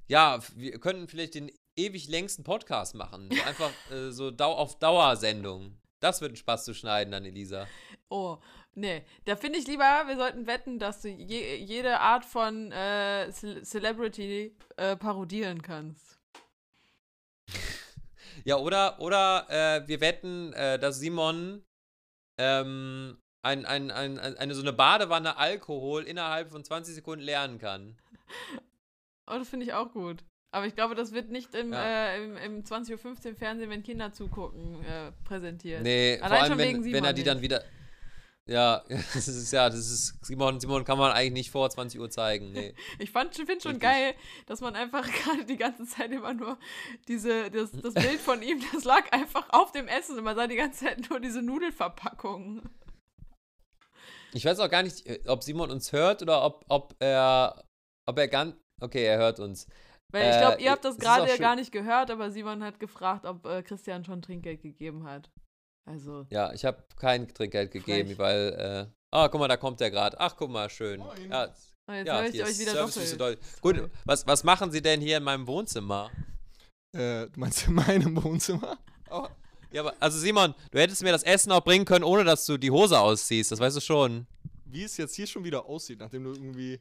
Ja, wir könnten vielleicht den ewig längsten Podcast machen. So einfach äh, so Dau auf Dauersendung. Das wird ein Spaß zu schneiden dann, Elisa. Oh, nee. Da finde ich lieber, wir sollten wetten, dass du je, jede Art von äh, Celebrity äh, parodieren kannst. ja, oder, oder äh, wir wetten, äh, dass Simon ähm, ein, ein, ein, eine so eine Badewanne Alkohol innerhalb von 20 Sekunden lernen kann. Oh, das finde ich auch gut. Aber ich glaube, das wird nicht im, ja. äh, im, im 20.15 Uhr Fernsehen, wenn Kinder zugucken, äh, präsentiert. Nee, Allein vor allem, wenn, wenn er die nicht. dann wieder. Ja, das ist ja, das ist. Simon, Simon kann man eigentlich nicht vor 20 Uhr zeigen. Nee. ich finde schon Richtig. geil, dass man einfach gerade die ganze Zeit immer nur diese, das, das Bild von ihm, das lag einfach auf dem Essen und man sah die ganze Zeit nur diese Nudelverpackung. Ich weiß auch gar nicht, ob Simon uns hört oder ob, ob er. Ob er ganz. Okay, er hört uns. Weil ich glaube, ihr habt das gerade ja gar nicht gehört, aber Simon hat gefragt, ob äh, Christian schon Trinkgeld gegeben hat. Also. Ja, ich habe kein Trinkgeld gegeben, frech. weil. Äh, ah, guck mal, da kommt der gerade. Ach, guck mal, schön. Ja, oh, jetzt ja, höre ich euch wieder Service doppelt. Gut, was, was machen Sie denn hier in meinem Wohnzimmer? Äh, du meinst in meinem Wohnzimmer? Oh. Ja, aber, also Simon, du hättest mir das Essen auch bringen können, ohne dass du die Hose ausziehst, das weißt du schon. Wie es jetzt hier schon wieder aussieht, nachdem du irgendwie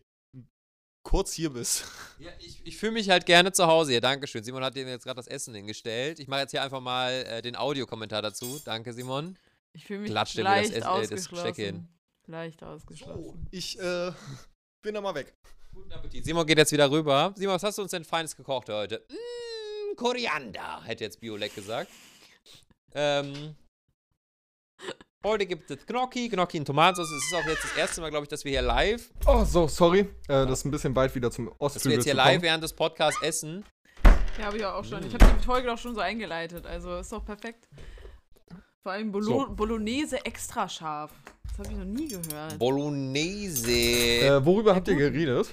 kurz hier bist. Ja, ich, ich fühle mich halt gerne zu Hause hier. Dankeschön. Simon hat dir jetzt gerade das Essen hingestellt. Ich mache jetzt hier einfach mal äh, den Audiokommentar dazu. Danke, Simon. Ich fühle mich Klatscht leicht das, äh, das hin. Leicht ausgeschlossen. So, ich äh, bin da mal weg. Guten Appetit. Simon geht jetzt wieder rüber. Simon, was hast du uns denn Feines gekocht heute? Mmh, Koriander, hätte jetzt Biolek gesagt. Ähm, Heute gibt es Gnocchi, Gnocchi in Tomatensauce. Es ist auch jetzt das erste Mal, glaube ich, dass wir hier live. Oh, so, sorry. Äh, das ist ein bisschen weit wieder zum Ostflügel Dass wir jetzt hier live während des Podcasts essen. Ja, habe ich auch schon. Ich habe die Folge auch schon so eingeleitet. Also ist doch perfekt. Vor allem Bolo so. Bolognese extra scharf. Das habe ich noch nie gehört. Bolognese. Äh, worüber ja, habt ihr geredet?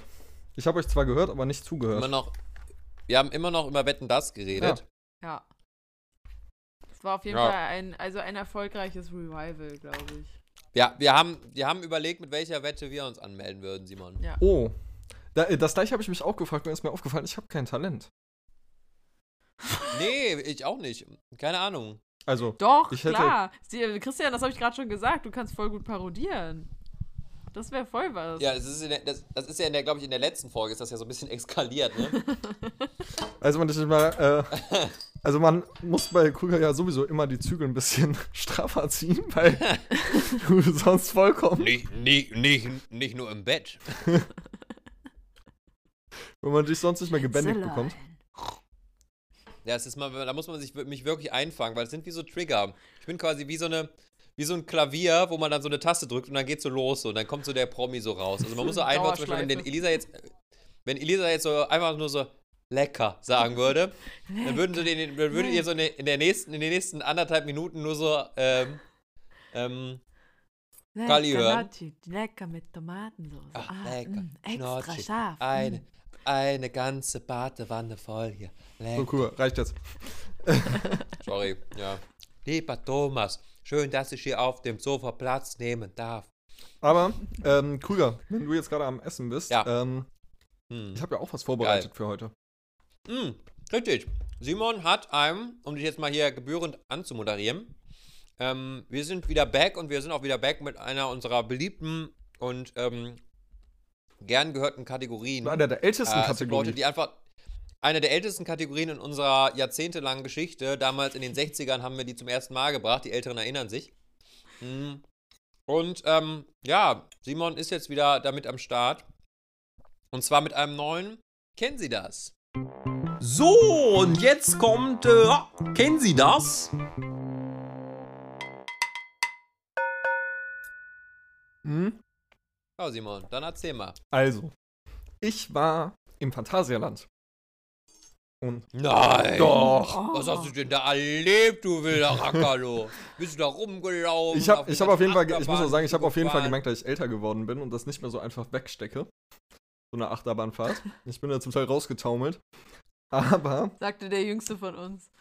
Ich habe euch zwar gehört, aber nicht zugehört. Immer noch, wir haben immer noch über Wetten das geredet. Ja. ja. Es war auf jeden ja. Fall ein, also ein erfolgreiches Revival, glaube ich. Ja, wir haben, wir haben überlegt, mit welcher Wette wir uns anmelden würden, Simon. Ja. Oh. Da, äh, das gleiche habe ich mich auch gefragt, mir ist mir aufgefallen, ich habe kein Talent. nee, ich auch nicht. Keine Ahnung. Also, Doch, klar. Christian, das habe ich gerade schon gesagt, du kannst voll gut parodieren. Das wäre voll was. Ja, das ist, der, das, das ist ja, glaube ich, in der letzten Folge ist das ja so ein bisschen eskaliert, ne? also, man nicht mal, äh, Also man muss bei Krüger ja sowieso immer die Zügel ein bisschen straffer ziehen, weil du sonst vollkommen. Nicht, nicht, nicht, nicht nur im Bett. Wenn man dich sonst nicht mehr gebändigt bekommt. Ja, es ist mal, da muss man sich mich wirklich einfangen, weil es sind wie so Trigger. Ich bin quasi wie so eine, wie so ein Klavier, wo man dann so eine Taste drückt und dann geht so los so, und dann kommt so der Promi so raus. Also man muss so einfach zum Beispiel, wenn Elisa jetzt, wenn Elisa jetzt so einfach nur so lecker sagen würde, lecker. dann würden, so den, dann würdet ihr so in, der nächsten, in den nächsten anderthalb Minuten nur so ähm, ähm, Galli hören. Nocci, lecker mit Tomatensauce. Ach, ah, lecker. Mh, mm, extra Nocci. scharf. Eine, mm. eine ganze Badewanne voll hier. Lecker. So cool, reicht jetzt. Sorry, ja. Lieber Thomas, schön, dass ich hier auf dem Sofa Platz nehmen darf. Aber, ähm, Krüger, wenn du jetzt gerade am Essen bist, ja. ähm, Hm. Ich habe ja auch was vorbereitet Geil. für heute. Hm, richtig. Simon hat einem, um dich jetzt mal hier gebührend anzumoderieren, ähm, wir sind wieder back und wir sind auch wieder back mit einer unserer beliebten und ähm, gern gehörten Kategorien. Einer der ältesten Äh, Kategorien. Leute, die einfach eine der ältesten Kategorien in unserer jahrzehntelangen Geschichte. Damals in den 60ern haben wir die zum ersten Mal gebracht. Die Älteren erinnern sich. Mhm. Und ähm, ja, Simon ist jetzt wieder damit am Start. Und zwar mit einem neuen. Kennen Sie das? So, und jetzt kommt, äh, kennen Sie das? Hm? Ja, Simon, dann erzähl mal. Also, ich war im Phantasialand. Und Nein! Doch. Was hast du denn da erlebt, du wilder Rackerlo? Bist du da rumgelaufen? ich habe ich hab auf jeden Fall, ich muss auch sagen, ich habe auf jeden Fall gemerkt, dass ich älter geworden bin und das nicht mehr so einfach wegstecke. So eine Achterbahnfahrt. Ich bin da zum Teil rausgetaumelt. Aber, Sagte der Jüngste von uns.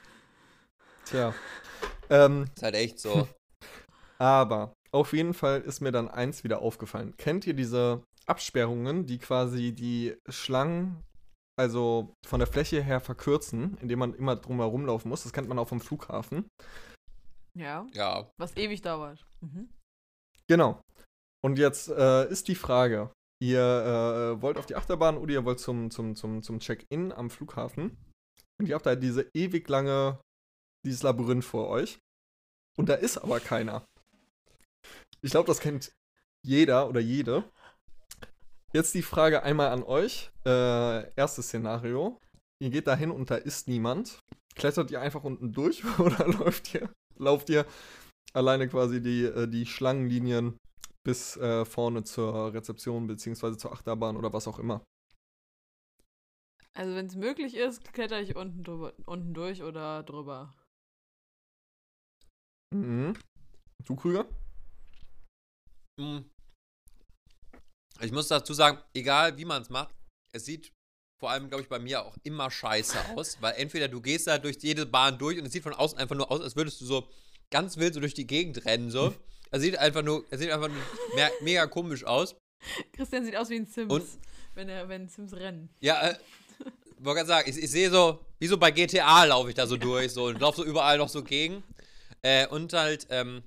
tja. Ähm, Ist halt echt so. aber auf jeden Fall ist mir dann eins wieder aufgefallen. Kennt ihr diese Absperrungen, die quasi die Schlangen, also von der Fläche her verkürzen, indem man immer drumherum laufen muss? Das kennt man auch vom Flughafen. Ja. Ja. Was ewig dauert. Mhm. Genau. Und jetzt äh, ist die Frage, ihr äh, wollt auf die Achterbahn oder ihr wollt zum, zum, zum, zum Check-in am Flughafen. Und ihr habt da diese ewig lange, dieses Labyrinth vor euch. Und da ist aber keiner. Ich glaube, das kennt jeder oder jede. Jetzt die Frage einmal an euch. Äh, erstes Szenario. Ihr geht da hin und da ist niemand. Klettert ihr einfach unten durch oder läuft ihr, lauft ihr alleine quasi die, äh, die Schlangenlinien bis äh, vorne zur Rezeption beziehungsweise zur Achterbahn oder was auch immer. Also wenn es möglich ist, kletter ich unten, drüber, unten durch oder drüber. Mhm. Du, Krüger? Hm. Ich muss dazu sagen, egal wie man es macht, es sieht vor allem, glaube ich, bei mir auch immer scheiße aus, weil entweder du gehst da durch jede Bahn durch und es sieht von außen einfach nur aus, als würdest du so ganz wild so durch die Gegend rennen, so. Es sieht einfach nur, es sieht einfach nur me mega komisch aus. Christian sieht aus wie ein Sims, Und- wenn er wenn Sims rennen. Ja, äh, wollte gerade sagen, ich, ich sehe so, wie so bei GTA laufe ich da so durch, so und laufe so überall noch so gegen. Äh, und halt, ähm,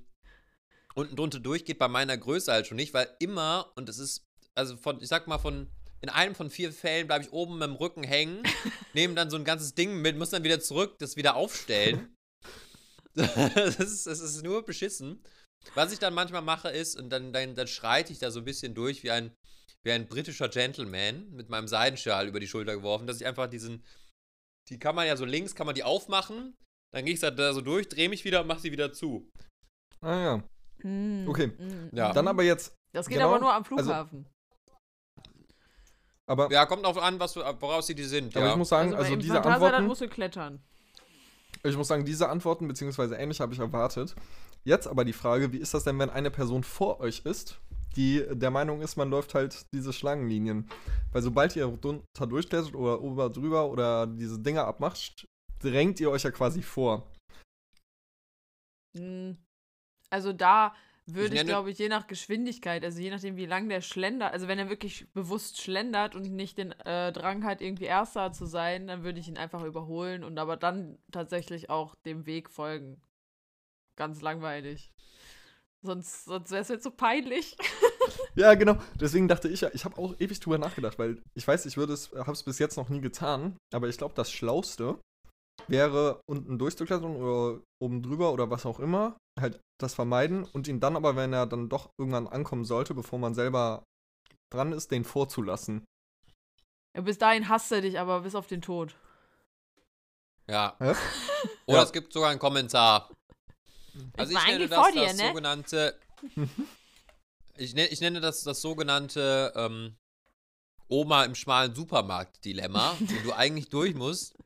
unten drunter durch geht bei meiner Größe halt schon nicht, weil immer, und es ist, also von, ich sag mal, von, in einem von vier Fällen bleibe ich oben mit dem Rücken hängen, nehme dann so ein ganzes Ding mit, muss dann wieder zurück, das wieder aufstellen. das, ist, das ist nur beschissen. Was ich dann manchmal mache ist, und dann, dann, dann schreite ich da so ein bisschen durch wie ein, wie ein britischer Gentleman mit meinem Seidenschal über die Schulter geworfen, dass ich einfach diesen, die kann man ja so links, kann man die aufmachen, dann gehe ich da so durch, drehe mich wieder und mache sie wieder zu. Ah ja. Mm, Okay. mm, Ja. mm. Dann aber jetzt, Das geht genau, aber nur am also- Flughafen. aber, Ja, kommt drauf an, was, woraus sie die sind. aber ja. ich muss sagen, also, also, diese Phantasialand Antworten, musst du klettern. Ich muss sagen, diese Antworten beziehungsweise ähnlich habe ich erwartet. Jetzt aber die Frage, wie ist das denn, wenn eine Person vor euch ist, die der Meinung ist, man läuft halt diese Schlangenlinien? Weil sobald ihr drunter durchklettert oder ober drüber oder diese Dinger abmacht, drängt ihr euch ja quasi vor. Mm. Also da würde ich, nenne- glaube ich, je nach Geschwindigkeit, also je nachdem, wie lang der schlendert, also wenn er wirklich bewusst schlendert und nicht den äh, Drang hat, irgendwie Erster zu sein, dann würde ich ihn einfach überholen und aber dann tatsächlich auch dem Weg folgen. Ganz langweilig. Sonst, sonst wäre es jetzt so peinlich. Ja, genau. Deswegen dachte ich ja, ich habe auch ewig drüber nachgedacht, weil ich weiß, ich würde es, habe es bis jetzt noch nie getan, aber ich glaube, das Schlauste wäre, unten durchzuklettern oder oben drüber oder was auch immer, halt das vermeiden und ihn dann aber, wenn er dann doch irgendwann ankommen sollte, bevor man selber dran ist, den vorzulassen. Ja, bis dahin hasst er dich aber bis auf den Tod. Ja. Hä? Oder Ja. es gibt sogar einen Kommentar. Also ich, war nenne das vor dir, das ne? sogenannte. ich, nenne, ich nenne das das sogenannte ähm, Oma im schmalen Supermarkt-Dilemma, wo du eigentlich durch musst,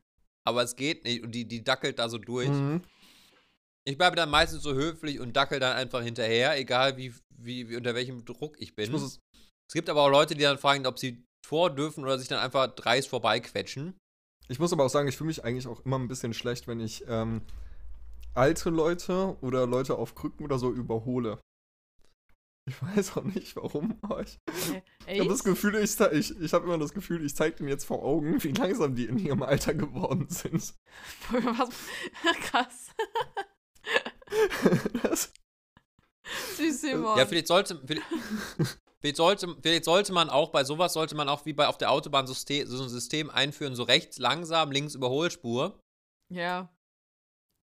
aber es geht nicht und die, die dackelt da so durch. Mhm. Ich bleibe dann meistens so höflich und dackel dann einfach hinterher, egal wie, wie, wie unter welchem Druck ich bin. Ich es, es gibt aber auch Leute, die dann fragen, ob sie vor dürfen oder sich dann einfach dreist vorbeiquetschen. ich muss aber auch sagen, ich fühle mich eigentlich auch immer ein bisschen schlecht, wenn ich ähm, alte Leute oder Leute auf Krücken oder so überhole. Ich weiß auch nicht warum, aber ich, ich habe das? Gefühl, ich, ich, ich habe immer das Gefühl, ich zeige denen jetzt vor Augen, wie langsam die in ihrem Alter geworden sind. Was? Krass. Das, Süß, Simon. Ja, vielleicht sollte, vielleicht, vielleicht, sollte, vielleicht sollte man auch bei sowas, sollte man auch wie bei auf der Autobahn so, so ein System einführen, so rechts langsam, links Überholspur. ja,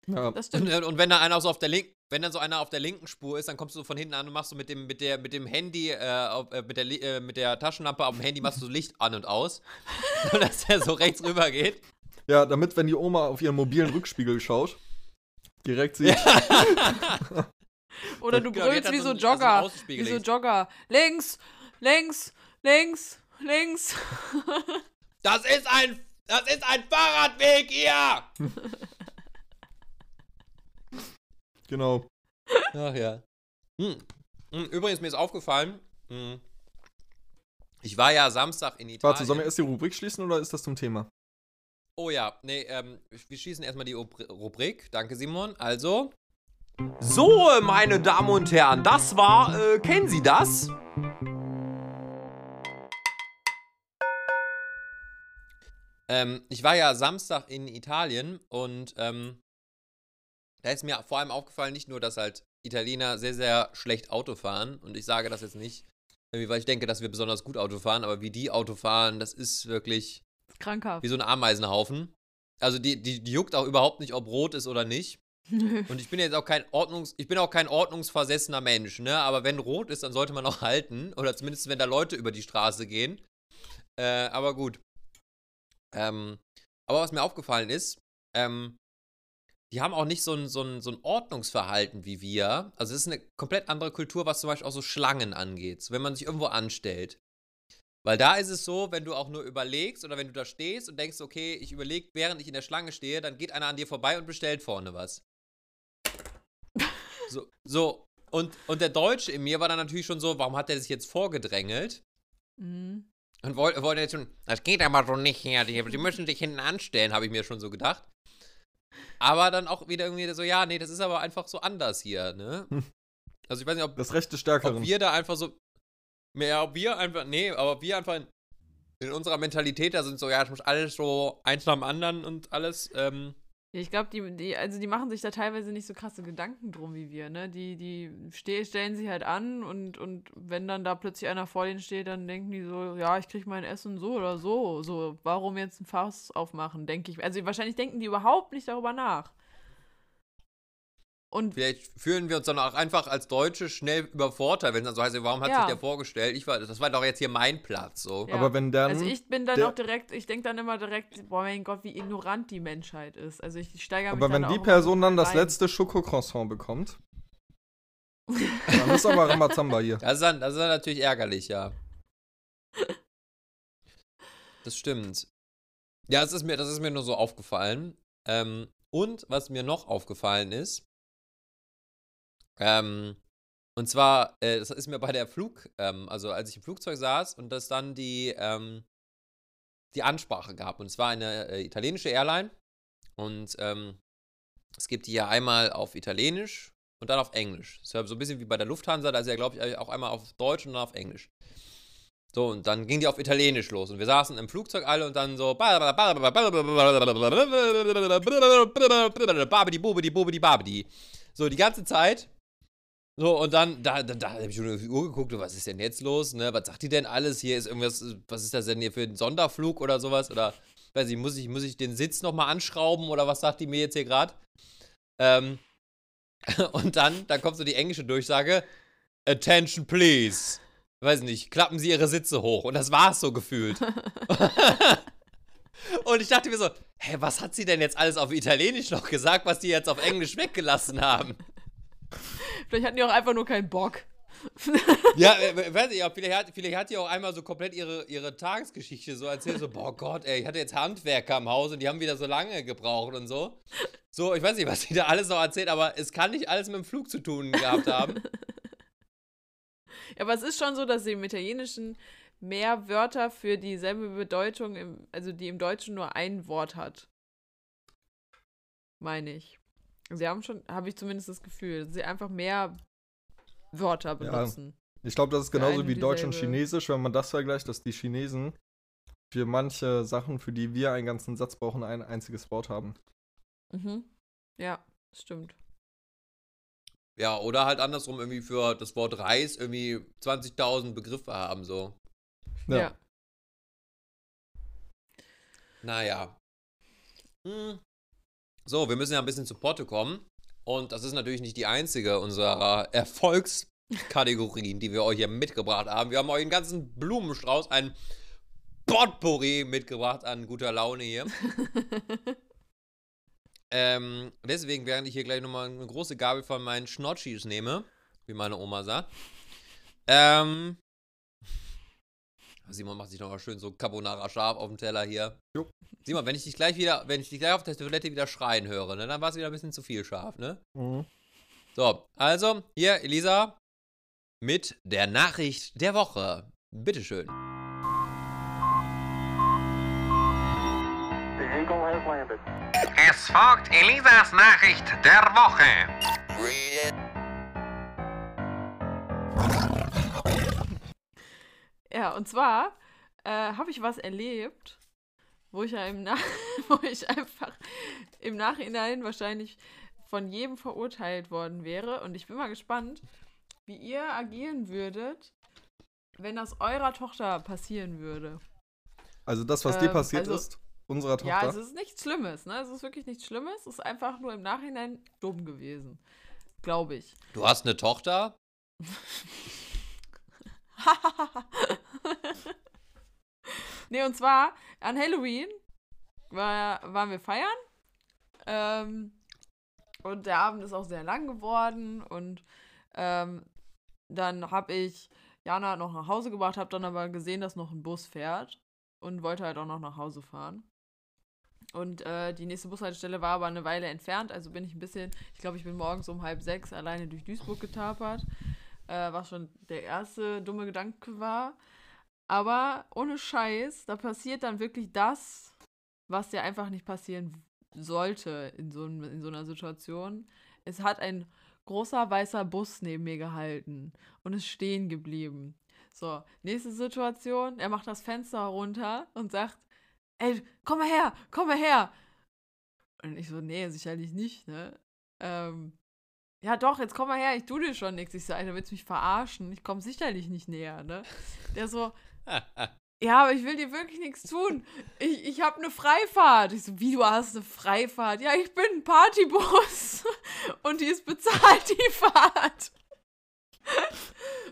ja, das Und, stimmt. äh, und wenn da einer so auf der linken, wenn dann so einer auf der linken Spur ist, dann kommst du von hinten an und machst du mit dem, mit der, mit dem Handy, äh, auf, äh, mit, der, äh, mit der Taschenlampe auf dem Handy machst du so Licht an und aus. Dass der so rechts rüber geht. ja, damit, wenn die Oma auf ihren mobilen Rückspiegel schaut, direkt sieht, Oder du Genau, brüllst dann wie so so ein- also so Jogger. Wie Außenspiegel so links. Jogger. Links, links, links, links. Das ist ein, das ist ein Fahrradweg hier! genau. Ach ja. Hm. Hm, Übrigens, mir ist aufgefallen, hm, ich war ja Samstag in Italien. Warte, sollen wir erst die Rubrik schließen oder ist das zum Thema? Oh ja, nee, ähm, wir schließen erstmal die Rubrik. Danke, Simon. Also, So, meine Damen und Herren, das war, äh, kennen Sie das? ähm, ich war ja Samstag in Italien und ähm, da ist mir vor allem aufgefallen, nicht nur, dass halt Italiener sehr, sehr schlecht Auto fahren. Und ich sage das jetzt nicht, weil ich denke, dass wir besonders gut Auto fahren, aber wie die Auto fahren, das ist wirklich Krankhaft. wie so ein Ameisenhaufen. Also die, die, die juckt auch überhaupt nicht, ob rot ist oder nicht. Und ich bin jetzt auch kein Ordnungs, ich bin auch kein ordnungsversessener Mensch, ne? Aber wenn rot ist, dann sollte man auch halten. Oder zumindest, wenn da Leute über die Straße gehen. Äh, aber gut. Ähm, aber was mir aufgefallen ist, ähm, die haben auch nicht so ein, so, ein, so ein Ordnungsverhalten wie wir. Also es ist eine komplett andere Kultur, was zum Beispiel auch so Schlangen angeht. So, wenn man sich irgendwo anstellt. Weil da ist es so, wenn du auch nur überlegst oder wenn du da stehst und denkst, okay, ich überlege, während ich in der Schlange stehe, dann geht einer an dir vorbei und bestellt vorne was. So, so. Und, und der Deutsche in mir war dann natürlich schon so, warum hat der sich jetzt vorgedrängelt? Mhm. Und wollte wollte jetzt schon, das geht aber so nicht her, die, die müssen sich hinten anstellen, habe ich mir schon so gedacht. Aber dann auch wieder irgendwie so, ja, nee, das ist aber einfach so anders hier, ne? Hm. Also ich weiß nicht, ob, Das Recht des Stärkeren. ob wir da einfach so, mehr, ob wir einfach, nee, aber wir einfach in, in unserer Mentalität da sind so, ja, es muss alles so eins nach dem anderen und alles, ähm, Ich glaube, die, die, also die machen sich da teilweise nicht so krasse Gedanken drum wie wir, ne? Die, die ste stellen sich halt an und, und wenn dann da plötzlich einer vor denen steht, dann denken die so, ja, ich krieg mein Essen so oder so. So, warum jetzt ein Fass aufmachen, denke ich. Also wahrscheinlich denken die überhaupt nicht darüber nach. Und vielleicht fühlen wir uns dann auch einfach als Deutsche schnell übervorteilt, wenn es dann so heißt, warum hat Ja. sich der vorgestellt? Ich war, das war doch jetzt hier mein Platz, so. Ja. Aber wenn dann. also ich bin dann auch direkt, ich denke dann immer direkt, boah mein Gott, wie ignorant die Menschheit ist. Also ich steigere mich aber wenn die Person dann das rein. letzte Schokocroissant bekommt, dann ist aber Ramazamba hier. Das ist, dann, das ist dann natürlich ärgerlich, ja. Das stimmt. Ja, das ist mir, das ist mir nur so aufgefallen. Ähm, und was mir noch aufgefallen ist, ähm, und zwar, äh, das ist mir bei der Flug, ähm, also als ich im Flugzeug saß und das dann die, ähm, die Ansprache gab. Und es war eine äh, italienische Airline. Und ähm, es gibt die ja einmal auf Italienisch und dann auf Englisch. So ein bisschen wie bei der Lufthansa, da ist ja, glaube ich, auch einmal auf Deutsch und dann auf Englisch. So, und dann ging die auf Italienisch los. Und wir saßen im Flugzeug alle und dann so. So, die ganze Zeit. So, und dann, da, da, da habe ich schon auf die Uhr geguckt, was ist denn jetzt los, ne? Was sagt die denn alles? Hier ist irgendwas, was ist das denn hier für ein Sonderflug oder sowas? Oder, weiß ich, muss ich, muss ich den Sitz nochmal anschrauben oder was sagt die mir jetzt hier gerade? Ähm, und dann, dann kommt so die englische Durchsage: Attention, please. Weiß nicht, klappen Sie Ihre Sitze hoch. Und das war's so gefühlt. und ich dachte mir so: Hä, was hat sie denn jetzt alles auf Italienisch noch gesagt, was die jetzt auf Englisch weggelassen haben? Vielleicht hatten die auch einfach nur keinen Bock. Ja, äh, weiß ich, ja, vielleicht hat, vielleicht hat die auch einmal so komplett ihre, ihre Tagesgeschichte so erzählt, so, boah Gott, ey, ich hatte jetzt Handwerker im Haus und die haben wieder so lange gebraucht und so. So, ich weiß nicht, was die da alles noch erzählt, aber es kann nicht alles mit dem Flug zu tun gehabt haben. Ja, aber es ist schon so, dass sie im Italienischen mehr Wörter für dieselbe Bedeutung, im, also die im Deutschen nur ein Wort hat. Meine ich. Sie haben schon, habe ich zumindest das Gefühl, dass sie einfach mehr Wörter benutzen. Ich glaube, das ist genauso wie Deutsch und Chinesisch, wenn man das vergleicht, dass die Chinesen für manche Sachen, für die wir einen ganzen Satz brauchen, ein einziges Wort haben. Mhm. Ja, stimmt. Ja, oder halt andersrum irgendwie für das Wort Reis irgendwie 20.000 Begriffe haben, so. Ja. Ja. Naja. Hm. So, wir müssen ja ein bisschen zu Potte kommen. Und das ist natürlich nicht die einzige unserer Erfolgskategorien, die wir euch hier mitgebracht haben. Wir haben euch einen ganzen Blumenstrauß, ein Potpourri mitgebracht an guter Laune hier. ähm, deswegen, während ich hier gleich nochmal eine große Gabel von meinen Schnotschis nehme, wie meine Oma sagt, ähm, Simon macht sich nochmal schön so Carbonara scharf auf dem Teller hier. Jo. Simon, wenn ich dich gleich wieder, wenn ich dich gleich auf der Toilette wieder schreien höre, ne, dann war es wieder ein bisschen zu viel scharf, ne? Mhm. So, also, hier, Elisa, mit der Nachricht der Woche. Bitteschön. Es folgt Elisas Nachricht der Woche. Ja, und zwar äh, habe ich was erlebt, wo ich ja im Nach wo ich einfach im Nachhinein wahrscheinlich von jedem verurteilt worden wäre. Und ich bin mal gespannt, wie ihr agieren würdet, wenn das eurer Tochter passieren würde. Also das, was dir Ähm, passiert also- ist, unserer Tochter. Ja, es ist nichts Schlimmes, ne? Es ist wirklich nichts Schlimmes. Es ist einfach nur im Nachhinein dumm gewesen. Glaube ich. Du hast eine Tochter? nee, und zwar an Halloween war, waren wir feiern. Ähm, und der Abend ist auch sehr lang geworden. Und ähm, dann habe ich Jana noch nach Hause gebracht, habe dann aber gesehen, dass noch ein Bus fährt. Und wollte halt auch noch nach Hause fahren. Und äh, die nächste Bushaltestelle war aber eine Weile entfernt. Also bin ich ein bisschen, ich glaube, ich bin morgens um halb sechs alleine durch Duisburg getapert. Äh, was schon der erste dumme Gedanke war. Aber ohne Scheiß, da passiert dann wirklich das, was ja einfach nicht passieren sollte in so, in so einer Situation. Es hat ein großer weißer Bus neben mir gehalten und ist stehen geblieben. So, nächste Situation, er macht das Fenster runter und sagt, ey, komm mal her, komm mal her. Und ich so, nee, sicherlich nicht, ne? Ähm, ja doch, jetzt komm mal her, ich tu dir schon nichts. Ich so, Alter, willst mich verarschen? Ich komme sicherlich nicht näher, ne? Der so, ja, aber ich will dir wirklich nichts tun. Ich, ich habe eine Freifahrt. Ich so, wie du hast eine Freifahrt? Ja, ich bin ein Partybus. Und die ist bezahlt, die Fahrt.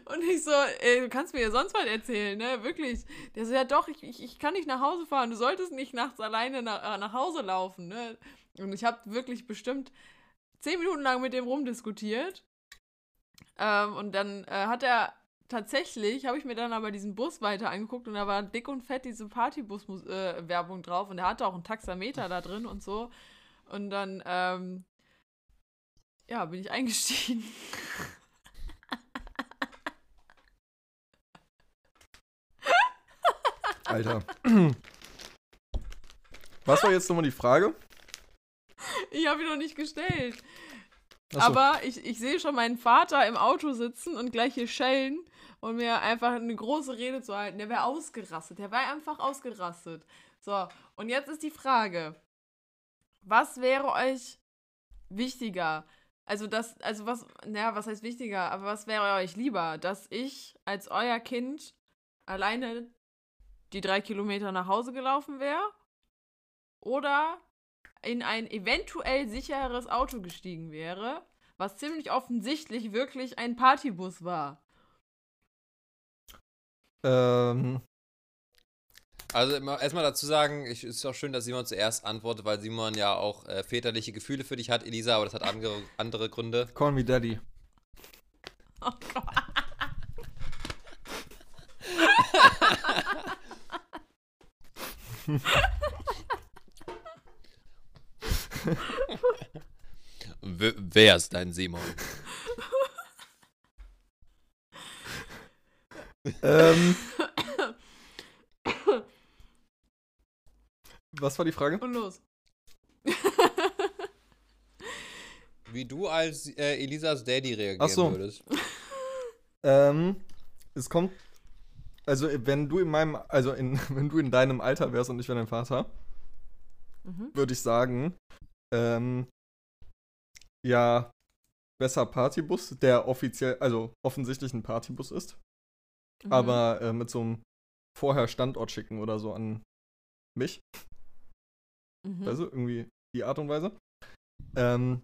Und ich so, ey, du kannst mir ja sonst was erzählen, ne? Wirklich. Der so, ja doch, ich, ich, ich kann nicht nach Hause fahren. Du solltest nicht nachts alleine nach, äh, nach Hause laufen, ne? Und ich habe wirklich bestimmt zehn Minuten lang mit dem rumdiskutiert. Ähm, und dann äh, hat er tatsächlich, habe ich mir dann aber diesen Bus weiter angeguckt und da war dick und fett diese Partybus-Werbung drauf und er hatte auch einen Taxameter da drin und so. Und dann, ähm, ja, bin ich eingestiegen. Alter. Was war jetzt nochmal die Frage? Ich habe ihn noch nicht gestellt. Achso. Aber ich, ich sehe schon meinen Vater im Auto sitzen und gleich hier schellen und mir einfach eine große Rede zu halten. Der wäre ausgerastet. Der wäre einfach ausgerastet. So, und jetzt ist die Frage: Was wäre euch wichtiger? Also, das, also was, naja, was heißt wichtiger? Aber was wäre euch lieber? Dass ich als euer Kind alleine die drei Kilometer nach Hause gelaufen wäre? Oder in ein eventuell sicheres Auto gestiegen wäre, was ziemlich offensichtlich wirklich ein Partybus war. Ähm, Also erstmal dazu sagen, ich, ist auch schön, dass Simon zuerst antwortet, weil Simon ja auch äh, väterliche Gefühle für dich hat, Elisa, aber das hat andere, andere Gründe. call me Daddy. Oh Gott. W wer ist dein Simon? ähm, was war die Frage? Und los. Wie du als äh, Elisas Daddy reagieren Ach so. würdest. Ähm, es kommt. Also, wenn du in meinem, also in, wenn du in deinem Alter wärst und ich wäre dein Vater, Mhm. würde ich sagen, ähm, ja, besser Partybus, der offiziell, also offensichtlich ein Partybus ist, Mhm. aber äh, mit so einem vorher Standort schicken oder so an mich. Mhm. Also irgendwie die Art und Weise. Ähm,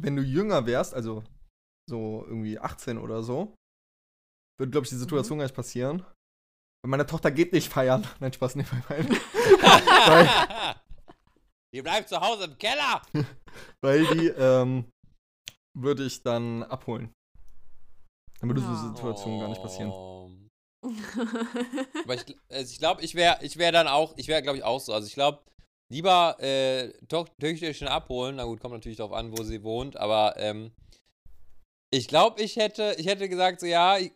wenn du jünger wärst, also so irgendwie 18 oder so, würde, glaube ich, die Situation gar nicht passieren. Meine Tochter geht nicht feiern. Nein, Spaß nicht feiern. weil, Ihr bleibt zu Hause im Keller. weil die ähm, würde ich dann abholen. Dann würde so Ja. Situationen gar nicht passieren. Oh. Aber ich, also ich glaube, ich wäre ich wär dann auch, ich wäre, glaube ich, auch so. Also ich glaube, lieber äh, Toch- Töchterchen abholen. Na gut, kommt natürlich darauf an, wo sie wohnt, aber ähm, ich glaube, ich hätte, ich hätte gesagt, so ja, ich,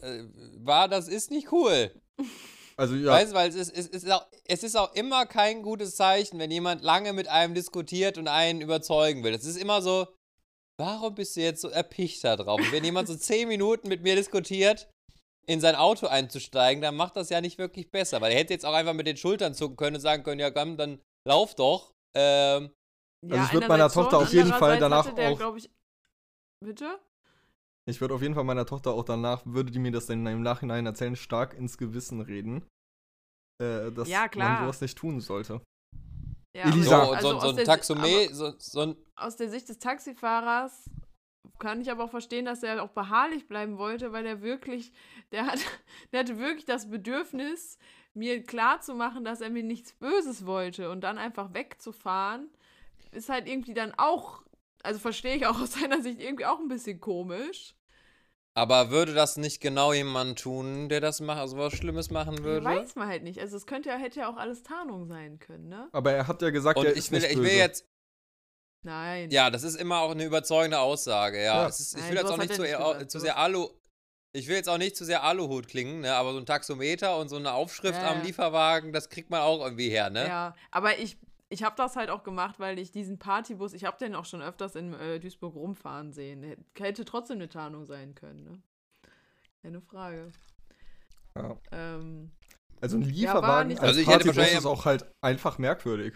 äh, war, das ist nicht cool. Also ja, Weißt du, weil es ist, es, ist auch, es ist auch immer kein gutes Zeichen, wenn jemand lange mit einem diskutiert und einen überzeugen will. Es ist immer so, warum bist du jetzt so erpicht da drauf? Und wenn jemand so zehn Minuten mit mir diskutiert, in sein Auto einzusteigen, dann macht das ja nicht wirklich besser. Weil er hätte jetzt auch einfach mit den Schultern zucken können und sagen können, ja komm, dann lauf doch. Ähm, Also ich würd meiner Tochter auf jeden Fall danach auch- bitte? Ich würde auf jeden Fall meiner Tochter auch danach, würde die mir das dann im Nachhinein erzählen, stark ins Gewissen reden. Äh, dass Ja, klar. man sowas nicht tun sollte. Ja, Elisa. so, so, also so aus ein Taxomet, aber so, so ein Aus der Sicht des Taxifahrers kann ich aber auch verstehen, dass er auch beharrlich bleiben wollte, weil er wirklich, der hat, der hatte wirklich das Bedürfnis, mir klarzumachen, dass er mir nichts Böses wollte und dann einfach wegzufahren, ist halt irgendwie dann auch, also verstehe ich auch aus seiner Sicht irgendwie auch ein bisschen komisch. Aber würde das nicht genau jemand tun, der das macht, also was Schlimmes machen würde? Weiß man halt nicht. Also es könnte ja, hätte ja auch alles Tarnung sein können, ne? Aber er hat ja gesagt, Und er ich ist will, nicht ich böse. will jetzt, Nein. ja, das ist immer auch eine überzeugende Aussage, ja. Ja. Es ist, ich Nein, will jetzt auch nicht zu, nicht gesagt, zu sehr Alu, ich will jetzt auch nicht zu sehr Aluhut klingen, ne, aber so ein Taxometer und so eine Aufschrift Ja, am. Lieferwagen, das kriegt man auch irgendwie her, ne? Ja, aber ich, ich habe das halt auch gemacht, weil ich diesen Partybus, ich habe den auch schon öfters in äh, Duisburg rumfahren sehen. Hätte trotzdem eine Tarnung sein können, ne? Keine Frage. Ja. Ähm, Also ein Lieferwagen nicht- als Also Partybus ist auch halt einfach merkwürdig.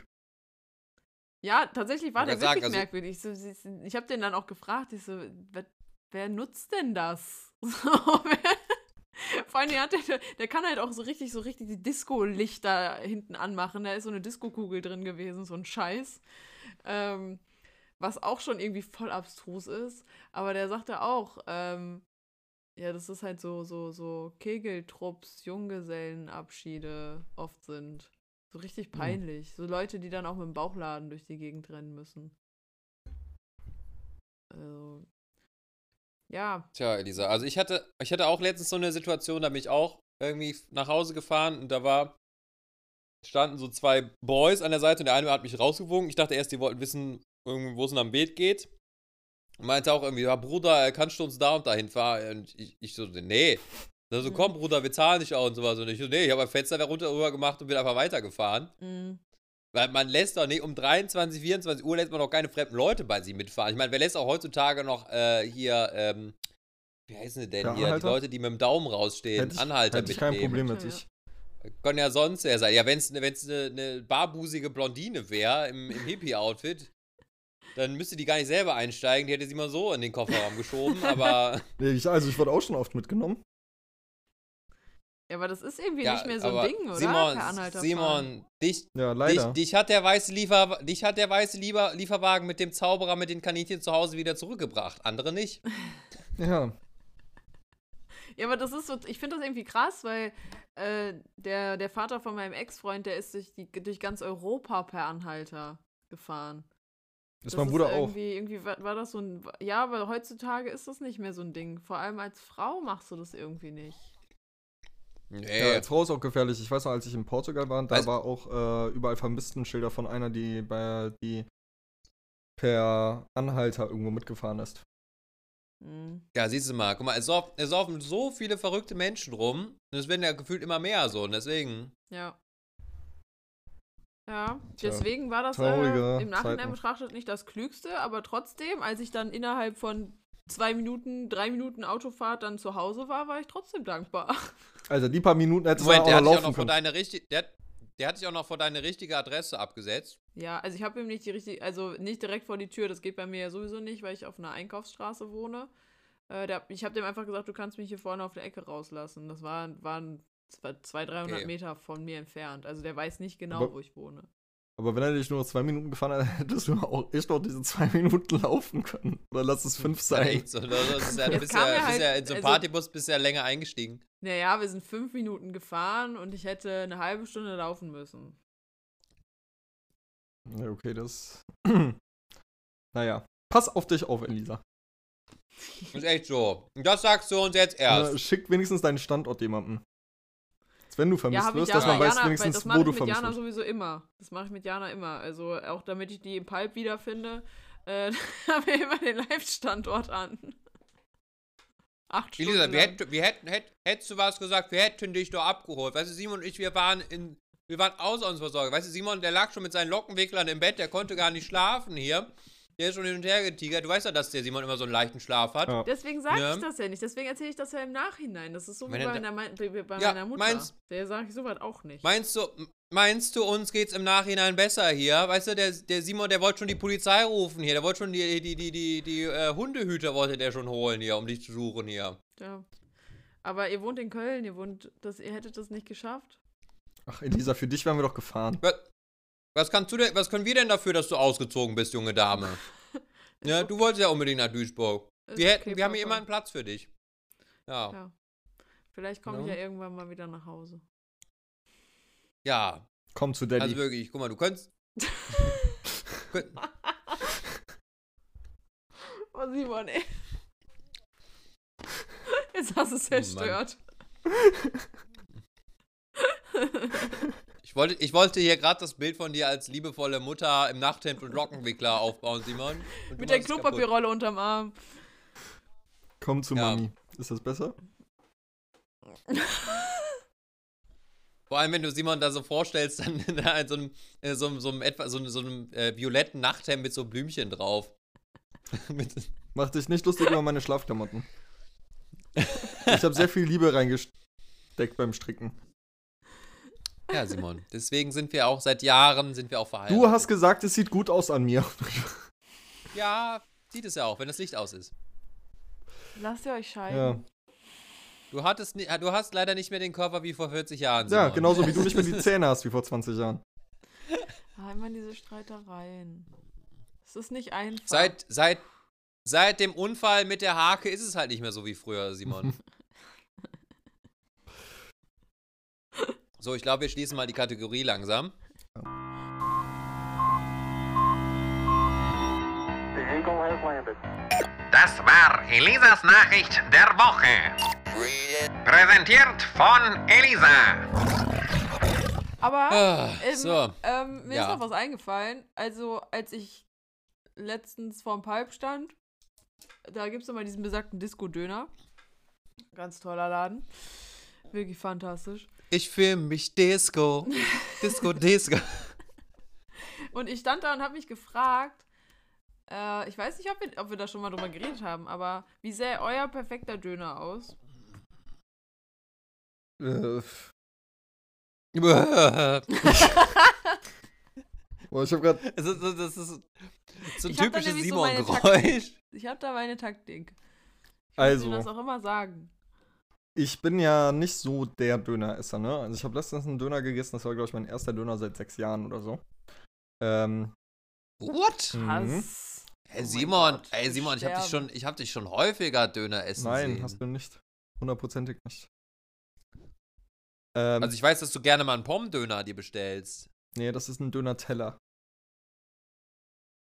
ja, tatsächlich war der wollte sagen, wirklich also- merkwürdig. Ich, so, ich, ich habe den dann auch gefragt, ich so, wer, wer nutzt denn das? So, wer- Vor allem, der, hat, der, der kann halt auch so richtig, so richtig die Disco-Lichter hinten anmachen. Da ist so eine Disco-Kugel drin gewesen, so ein Scheiß. Ähm, was auch schon irgendwie voll abstrus ist. Aber der sagte auch, ähm, ja, das ist halt so, so, so Kegeltrupps, Junggesellenabschiede oft sind. So richtig peinlich. So Leute, die dann auch mit dem Bauchladen durch die Gegend rennen müssen. Also, ja, Tja, Elisa, also ich hatte, ich hatte auch letztens so eine Situation, da bin ich auch irgendwie nach Hause gefahren und da war, standen so zwei Boys an der Seite und der eine hat mich rausgewunken. Ich dachte erst, die wollten wissen, wo es am Beet geht. Und meinte auch irgendwie, ja, Bruder, äh, kannst du uns da und dahin fahren? Und ich, ich so, nee. Da so, Mhm. komm, Bruder, wir zahlen nicht auch und sowas. Und ich so, nee, ich habe ein Fenster runter rüber gemacht und bin einfach weitergefahren. mm, Weil man lässt doch nicht, um 23, 24 Uhr lässt man doch keine fremden Leute bei sich mitfahren. Ich meine, wer lässt auch heutzutage noch äh, hier, ähm, wie heißen sie denn Der hier, die Anhalter? Leute, die mit dem Daumen rausstehen, Hätte ich, Anhalter hätte ich kein mitnehmen. Problem mit Ja. sich. Kann ja sonst wer sein. Ja, wenn es eine ne barbusige Blondine wäre im, im Hippie-Outfit, dann müsste die gar nicht selber einsteigen. Die hätte sie mal so in den Kofferraum geschoben, aber Nee, ich, also ich wurde auch schon oft mitgenommen. Ja, aber das ist irgendwie ja, nicht mehr so ein Ding, oder? Simon. Simon, dich, Ja, dich, leider. dich hat der weiße Liefer, dich hat der weiße Lieber, Lieferwagen mit dem Zauberer mit den Kaninchen zu Hause wieder zurückgebracht. Andere nicht. Ja. Ja, aber das ist so, ich finde das irgendwie krass, weil äh, der, der Vater von meinem Ex-Freund, der ist durch, die, durch ganz Europa per Anhalter gefahren. Das ist mein Bruder auch. irgendwie, Irgendwie war, war das so ein. Ja, aber heutzutage ist das nicht mehr so ein Ding. Vor allem als Frau machst du das irgendwie nicht. Nee. Ja, als Frau ist auch gefährlich. Ich weiß noch, als ich in Portugal war, da Also- war auch äh, überall Vermisstenschilder von einer, die bei die per Anhalter irgendwo mitgefahren ist. Hm. Ja, siehst du mal, guck mal, es, sauf, es saufen so viele verrückte Menschen rum und es werden ja gefühlt immer mehr so und deswegen. Ja. Ja, deswegen war das äh, im Nachhinein Zeiten. betrachtet nicht das Klügste, aber trotzdem, als ich dann innerhalb von zwei Minuten, drei Minuten Autofahrt dann zu Hause war, war ich trotzdem dankbar. Also die paar Minuten hättest Moment, du der auch hat noch dich auch laufen noch vor können. deine richtige. Der, der hat dich auch noch vor deine richtige Adresse abgesetzt. Ja, also ich habe ihm nicht die richtige, also nicht direkt vor die Tür, das geht bei mir ja sowieso nicht, weil ich auf einer Einkaufsstraße wohne. Äh, der, ich habe dem einfach gesagt, du kannst mich hier vorne auf der Ecke rauslassen. Das war, waren zwei, 200, 300 Okay. Meter von mir entfernt. Also der weiß nicht genau, Aber- wo ich wohne. Aber wenn er dich nur zwei Minuten gefahren hat, hättest du auch echt noch diese zwei Minuten laufen können. Oder lass es fünf Ja, sein. echt so. Das ist ja, ja, er bist halt- ja in so einem also- Partybus bist ja länger eingestiegen. Naja, wir sind fünf Minuten gefahren und ich hätte eine halbe Stunde laufen müssen. Ja, okay, das. naja. Pass auf dich auf, Elisa. Ist echt so. Das sagst du uns jetzt erst. schick wenigstens deinen Standort jemandem. Wenn du vermisst ja, wirst, Jana, dass man weiß Jana, weil wenigstens, das wo mache du ich mit vermisst Jana sowieso immer. Das mache ich mit Jana immer. Also auch damit ich die im Palp wiederfinde, äh, haben wir immer den Live-Standort an. Acht Stunden Elisa, wir hätten, wir hätten, hätt, hättest du was gesagt, wir hätten dich doch abgeholt. Weißt du, Simon und ich, wir waren in, wir waren außer uns versorgt. Weißt du, Simon, der lag schon mit seinen Lockenwicklern im Bett, der konnte gar nicht schlafen hier. Der ist schon hin und her getigert. Du weißt ja, dass der Simon immer so einen leichten Schlaf hat. Ja. Deswegen sage Ja. ich das ja nicht. Deswegen erzähle ich das ja im Nachhinein. Das ist so wie bei, er meiner, Mei- bei, bei Ja, meiner Mutter. meinst- Der sage ich sowas auch nicht. Meinst du, meinst du, uns geht's im Nachhinein besser hier? Weißt du, der, der Simon, der wollte schon die Polizei rufen hier. Der wollte schon die, die, die, die, die äh, Hundehüter wollte der schon holen hier, um dich zu suchen hier. Ja. Aber ihr wohnt in Köln, ihr wohnt, das, ihr hättet das nicht geschafft. Ach, Elisa, für dich wären wir doch gefahren. Was, was kannst du denn, was können wir denn dafür, dass du ausgezogen bist, junge Dame? Ja, du wolltest ja unbedingt nach Duisburg. Ist Wir, hätten, okay, wir haben hier immer einen Platz für dich. Ja. Ja. Vielleicht komme ich Ja. ja irgendwann mal wieder nach Hause. Ja. Komm zu Daddy. Also wirklich, guck mal, du könntest. könnt, Oh, Simon, ey. Jetzt hast du es Oh, zerstört. ich, wollte, ich wollte hier gerade das Bild von dir als liebevolle Mutter im Nachthemd und Lockenwickler aufbauen, Simon. Mit der. Klopapierrolle unterm Arm. Komm zu Ja. Mami. Ist das besser? Vor allem, wenn du Simon da so vorstellst, dann da in so einem, äh, so, einem- so einem, etwa, so, einem- so einem äh, violetten Nachthemd mit so Blümchen drauf. Mach dich nicht lustig über meine Schlafklamotten. Ich habe sehr viel Liebe reingesteckt beim Stricken. ja, Simon. Deswegen sind wir auch seit Jahren sind wir auch verheiratet. Du hast gesagt, es sieht gut aus an mir. Ja, sieht es ja auch, wenn das Licht aus ist. Lasst ihr euch scheiden. Ja, Du hattest, du hast leider nicht mehr den Körper wie vor 40 Jahren. Simon. ja genauso wie du nicht mehr die Zähne hast wie vor 20 Jahren. Ah, immer diese Streitereien. Es ist nicht einfach. Seit, seit, seit dem Unfall mit der Hake ist es halt nicht mehr so wie früher, Simon. so, ich glaube, wir schließen mal die Kategorie langsam. Das war Elisas Nachricht der Woche. Präsentiert von Elisa. Aber Ah, ähm, so. ähm, mir Ja. ist noch was eingefallen. Also, als ich letztens vorm Pipe stand, da gibt es immer diesen besagten Disco-Döner. Ganz toller Laden. Wirklich fantastisch. Ich fühle mich Disco. Disco, Disco. Und ich stand da und habe mich gefragt, äh, ich weiß nicht, ob wir, ob wir da schon mal drüber geredet haben, aber wie sähe euer perfekter Döner aus? Äh, das boah, ich habe gerade ist, das ist so ein Ich hab da typisches nämlich so meine Simon-Geräusch. Ich habe da meine Taktik. Ich Also. muss dir das auch immer sagen. Ich bin ja nicht so der Döneresser, ne? Also ich habe letztens einen Döner gegessen, das war, glaube ich, mein erster Döner seit sechs Jahren oder so. Ähm, What? Mhm. Hey Oh Simon, Gott, ey Simon, ich hab dich schon, ich hab dich schon häufiger Döner essen nein, sehen. hast du nicht. Hundertprozentig nicht. Ähm, Also ich weiß, dass du gerne mal einen Pommdöner dir bestellst. nee, das ist ein Döner-Teller.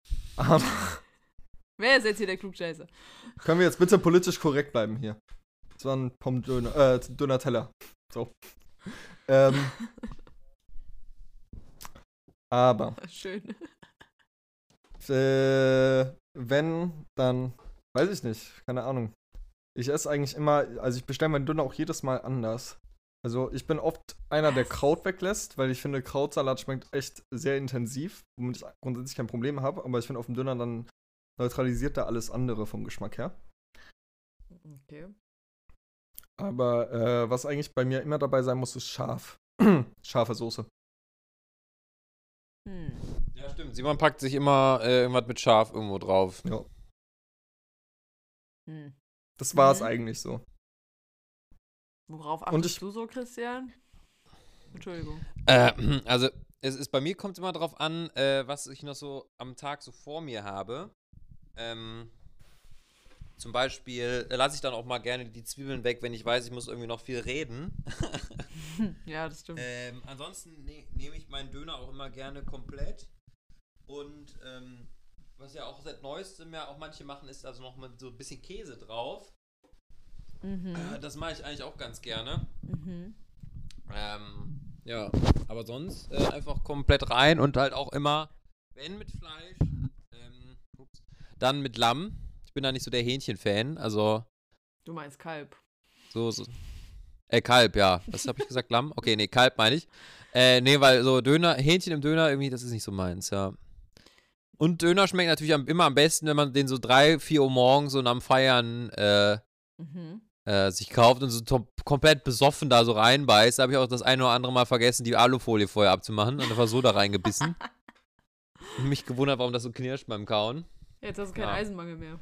Aber Wer ist jetzt hier der Klugscheißer? können wir jetzt bitte politisch korrekt bleiben hier? Das war ein Pommdöner, äh, Döner-Teller. So. ähm, aber Schön. Äh, wenn, dann weiß ich nicht. Keine Ahnung. Ich esse eigentlich immer, also ich bestelle meinen Döner auch jedes Mal anders. Also ich bin oft einer, der Kraut weglässt, weil ich finde, Krautsalat schmeckt echt sehr intensiv, womit ich grundsätzlich kein Problem habe. Aber ich finde, auf dem Döner dann neutralisiert da alles andere vom Geschmack her. Okay. Aber äh, was eigentlich bei mir immer dabei sein muss, ist scharf. Scharfe Soße. Hm. Ja, stimmt. Simon packt sich immer äh, irgendwas mit Schaf irgendwo drauf. Ja. Hm. Das war es Mhm. eigentlich so. Worauf Und achtest ich- du so, Christian? Entschuldigung. Äh, also, es ist, bei mir kommt es immer drauf an, äh, was ich noch so am Tag so vor mir habe. Ähm, zum Beispiel äh, lasse ich dann auch mal gerne die Zwiebeln weg, wenn ich weiß, ich muss irgendwie noch viel reden. Ja, das stimmt. Ähm, ansonsten ne nehme ich meinen Döner auch immer gerne komplett. Und ähm, was ja auch seit neuestem ja auch manche machen, ist also noch mal so ein bisschen Käse drauf. Mhm. Äh, das mache ich eigentlich auch ganz gerne. Mhm. Ähm, ja, aber sonst äh, einfach komplett rein und halt auch immer, wenn mit Fleisch, ähm, ups, dann mit Lamm. Ich bin da nicht so der Hähnchen-Fan, also Du meinst Kalb. so, so. Äh, Kalb, ja. Was habe ich gesagt? Lamm? Okay, nee, Kalb meine ich. Äh, nee, weil so Döner, Hähnchen im Döner, irgendwie, das ist nicht so meins, ja. Und Döner schmeckt natürlich am, immer am besten, wenn man den so drei, vier Uhr morgens und am Feiern äh, Mhm. Äh, sich kauft und so komplett besoffen da so reinbeißt. Da habe ich auch das eine oder andere Mal vergessen, die Alufolie vorher abzumachen und einfach so da reingebissen. und mich gewundert, warum das so knirscht beim Kauen. Jetzt hast du keinen Ja. Eisenmangel mehr.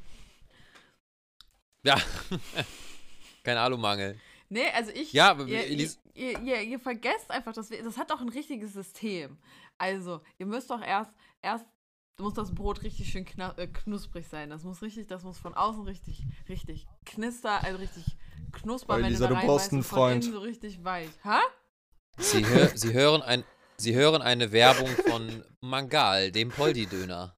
Ja. Kein Alumangel. Nee, also ich. Ja, aber ihr, ihr, ihr, ihr, vergesst einfach, dass wir, das hat doch ein richtiges System. Also, ihr müsst doch erst, erst muss das Brot richtig schön äh, knusprig sein. Das muss richtig, das muss von außen richtig, richtig knister, also richtig knusper, Oh, wenn Elisa, du da du brauchst einen Freund. so richtig weich. Ha? Sie, hör, Sie, hören ein, Sie hören eine Werbung von Mangal, dem Poldi-Döner.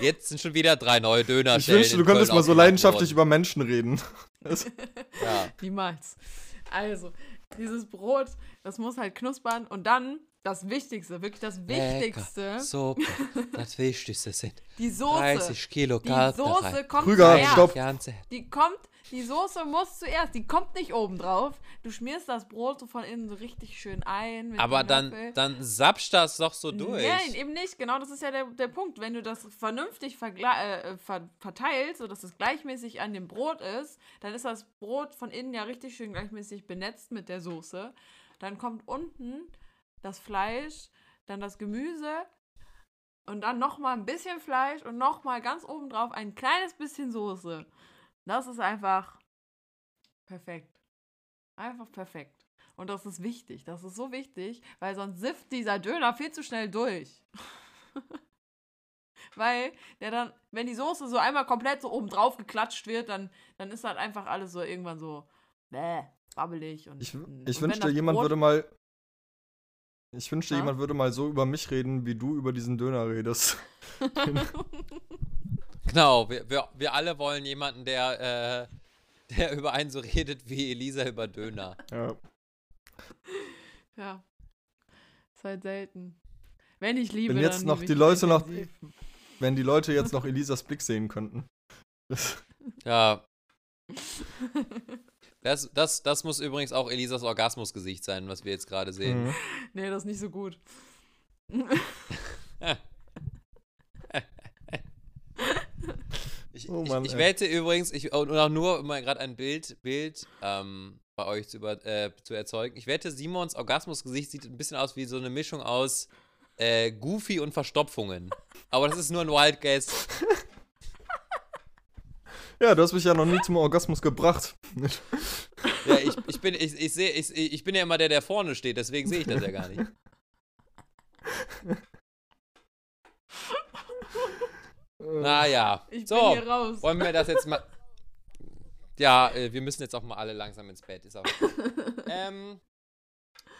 Jetzt sind schon wieder drei neue Döner. Ich wünschte, du könntest mal so leidenschaftlich über Menschen reden. Ja. Niemals. Also, dieses Brot, das muss halt knuspern und dann das Wichtigste, wirklich das Wichtigste, Super. Das Wichtigste sind die Soße. 30 Kilo Die Soße kommt Krüger, zuerst. stopp. Ganze. Die kommt, die Soße muss zuerst, die kommt nicht oben drauf. Du schmierst das Brot so von innen so richtig schön ein. Mit Aber dem dann, dann sapscht das doch so durch. Nein, eben nicht. Genau, das ist ja der, der Punkt. Wenn du das vernünftig äh, ver verteilst, sodass es gleichmäßig an dem Brot ist, dann ist das Brot von innen ja richtig schön gleichmäßig benetzt mit der Soße. Dann kommt unten das Fleisch, dann das Gemüse und dann nochmal ein bisschen Fleisch und nochmal ganz oben drauf ein kleines bisschen Soße. Das ist einfach perfekt. Einfach perfekt. Und das ist wichtig. Das ist so wichtig, weil sonst sifft dieser Döner viel zu schnell durch. weil der dann, wenn die Soße so einmal komplett so oben drauf geklatscht wird, dann, dann ist halt einfach alles so irgendwann so bäh, wabbelig. Und, Ich, und ich wenn wünschte, jemand Brot- würde mal. Ich wünschte, Ja? jemand würde mal so über mich reden, wie du über diesen Döner redest. Genau, wir, wir, wir alle wollen jemanden, der, äh, der über einen so redet wie Elisa über Döner. Ja. Ja. Ist halt selten. Wenn ich liebe, Wenn jetzt dann noch die Leute noch-. Wenn die Leute jetzt noch Elisas Blick sehen könnten. Ja. Das, das, das muss übrigens auch Elisas Orgasmusgesicht sein, was wir jetzt gerade sehen. Mhm. nee, das ist nicht so gut. Ich, Oh Mann, ich, ich wette übrigens, ich, und auch nur, um mal gerade ein Bild, Bild ähm, bei euch zu, über, äh, zu erzeugen. Ich wette, Simons Orgasmusgesicht sieht ein bisschen aus wie so eine Mischung aus äh, Goofy und Verstopfungen. Aber das ist nur ein Wild Guess. Ja, du hast mich ja noch nie zum Orgasmus gebracht. Ja, ich, ich, bin, ich, ich, seh, ich, ich bin ja immer der, der vorne steht, deswegen sehe ich das ja gar nicht. Naja. Ich so, bin hier raus. wollen wir das jetzt mal. Ja, äh, wir müssen jetzt auch mal alle langsam ins Bett. Ist auch ähm,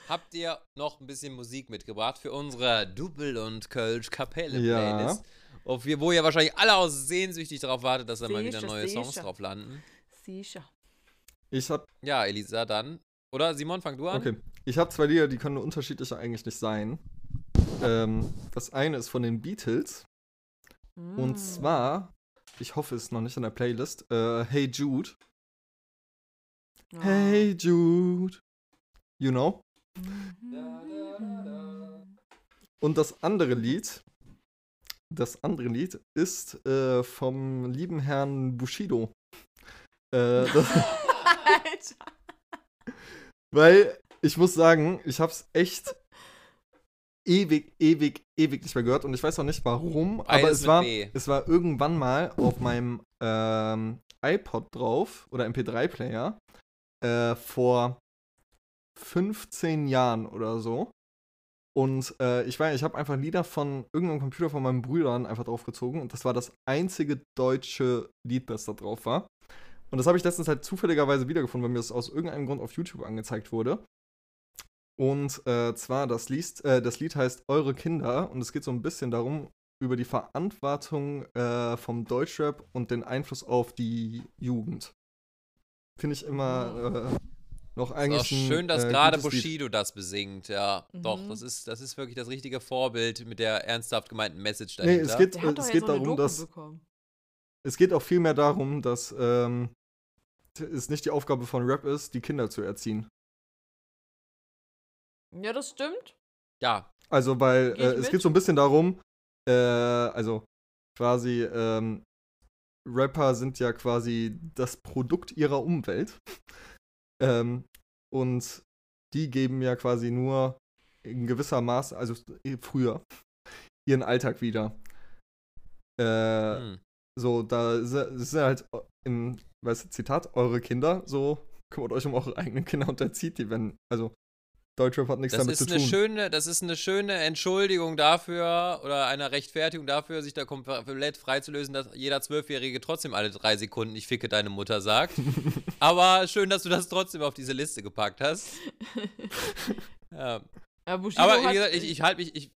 habt ihr noch ein bisschen Musik mitgebracht für unsere Double und Kölsch Kapelle Ja. Auf, wo ihr wahrscheinlich alle auch sehnsüchtig darauf wartet, dass da mal wieder neue Songs sicher. drauf landen. Sicher. Ich hab, Ja, Elisa, dann. Oder Simon, fang du an. okay. Ich habe zwei Lieder, die können unterschiedlicher eigentlich nicht sein. Ähm, das eine ist von den Beatles. Mm. Und zwar, ich hoffe, es ist noch nicht in der Playlist, äh, Hey Jude. Ja. Hey Jude. You know? Und das andere Lied, das andere Lied ist äh, vom lieben Herrn Bushido. Äh, Alter. weil ich muss sagen, ich hab's echt ewig, ewig, ewig nicht mehr gehört und ich weiß auch nicht warum, aber es war, B. es war irgendwann mal auf meinem ähm, iPod drauf oder MP3-Player äh, vor 15 Jahren oder so. Und äh, ich weiß, ich habe einfach Lieder von irgendeinem Computer von meinen Brüdern einfach draufgezogen und das war das einzige deutsche Lied, das da drauf war. Und das habe ich letztens halt zufälligerweise wiedergefunden, weil mir das aus irgendeinem Grund auf YouTube angezeigt wurde. Und äh, zwar das Lied, äh, das Lied heißt Eure Kinder und es geht so ein bisschen darum, über die Verantwortung äh, vom Deutschrap und den Einfluss auf die Jugend. Finde ich immer noch Ist eigentlich auch schön, ein, dass äh, gerade gutes Lied. Bushido das besingt, ja. Doch, Mhm. das ist, das ist wirklich das richtige Vorbild mit der ernsthaft gemeinten Message Nee, dahinter. es geht, äh, doch es geht so darum, dass bekommen. es geht auch viel mehr darum, dass ähm, es nicht die Aufgabe von Rap ist, die Kinder zu erziehen. Ja, das stimmt. ja, Also, weil äh, es mit? geht so ein bisschen darum, äh, also quasi ähm, Rapper sind ja quasi das Produkt ihrer Umwelt. Ähm, und die geben ja quasi nur in gewisser Maß, also äh, früher, ihren Alltag wieder. Äh, hm. so, da ja halt im, weißt du, Zitat, eure Kinder, so kümmert euch um eure eigenen Kinder und erzieht die, wenn, also Deutschrap hat nichts Das damit ist, zu eine tun. schöne, das ist eine schöne Entschuldigung dafür oder eine Rechtfertigung dafür, sich da komplett freizulösen, dass jeder Zwölfjährige trotzdem alle drei Sekunden ich ficke deine Mutter sagt. Aber schön, dass du das trotzdem auf diese Liste gepackt hast. ja. Aber wie gesagt, ich, ich halte mich, ich,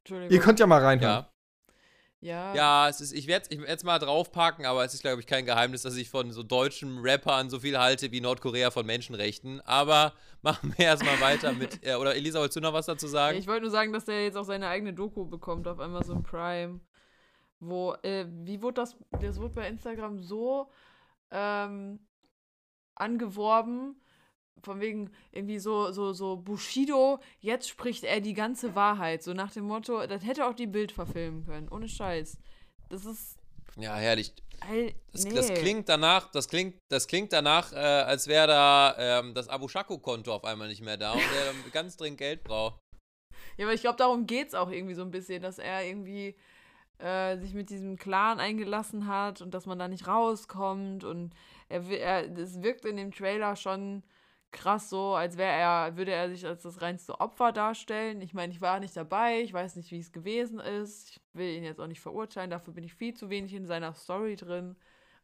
Entschuldigung. Ihr könnt ja mal reinhören. ja. Ja, Ja, es ist, ich werde es jetzt mal draufpacken, aber es ist, glaube ich, kein Geheimnis, dass ich von so deutschen Rappern so viel halte wie Nordkorea von Menschenrechten. Aber machen wir erstmal weiter mit. Äh, oder Elisa, wolltest du noch was dazu sagen? Ich wollte nur sagen, dass der jetzt auch seine eigene Doku bekommt auf Amazon Prime. Wo, äh, wie wurde das, das wurde bei Instagram so ähm, angeworben, von wegen irgendwie so, so, so Bushido, jetzt spricht er die ganze Wahrheit. So nach dem Motto, das hätte auch die Bild verfilmen können, ohne Scheiß. Das ist. ja, herrlich. All, Das, nee. das klingt danach, das klingt, das klingt danach, äh, als wäre da ähm, das Abu Shako-Konto auf einmal nicht mehr da und der dann ganz dringend Geld braucht. Ja, aber ich glaube, darum geht es auch irgendwie so ein bisschen, dass er irgendwie äh, sich mit diesem Clan eingelassen hat und dass man da nicht rauskommt. Und er, er es wirkt in dem Trailer schon krass so, als wäre er, würde er sich als das reinste Opfer darstellen. Ich meine, ich war nicht dabei, ich weiß nicht, wie es gewesen ist. Ich will ihn jetzt auch nicht verurteilen, dafür bin ich viel zu wenig in seiner Story drin.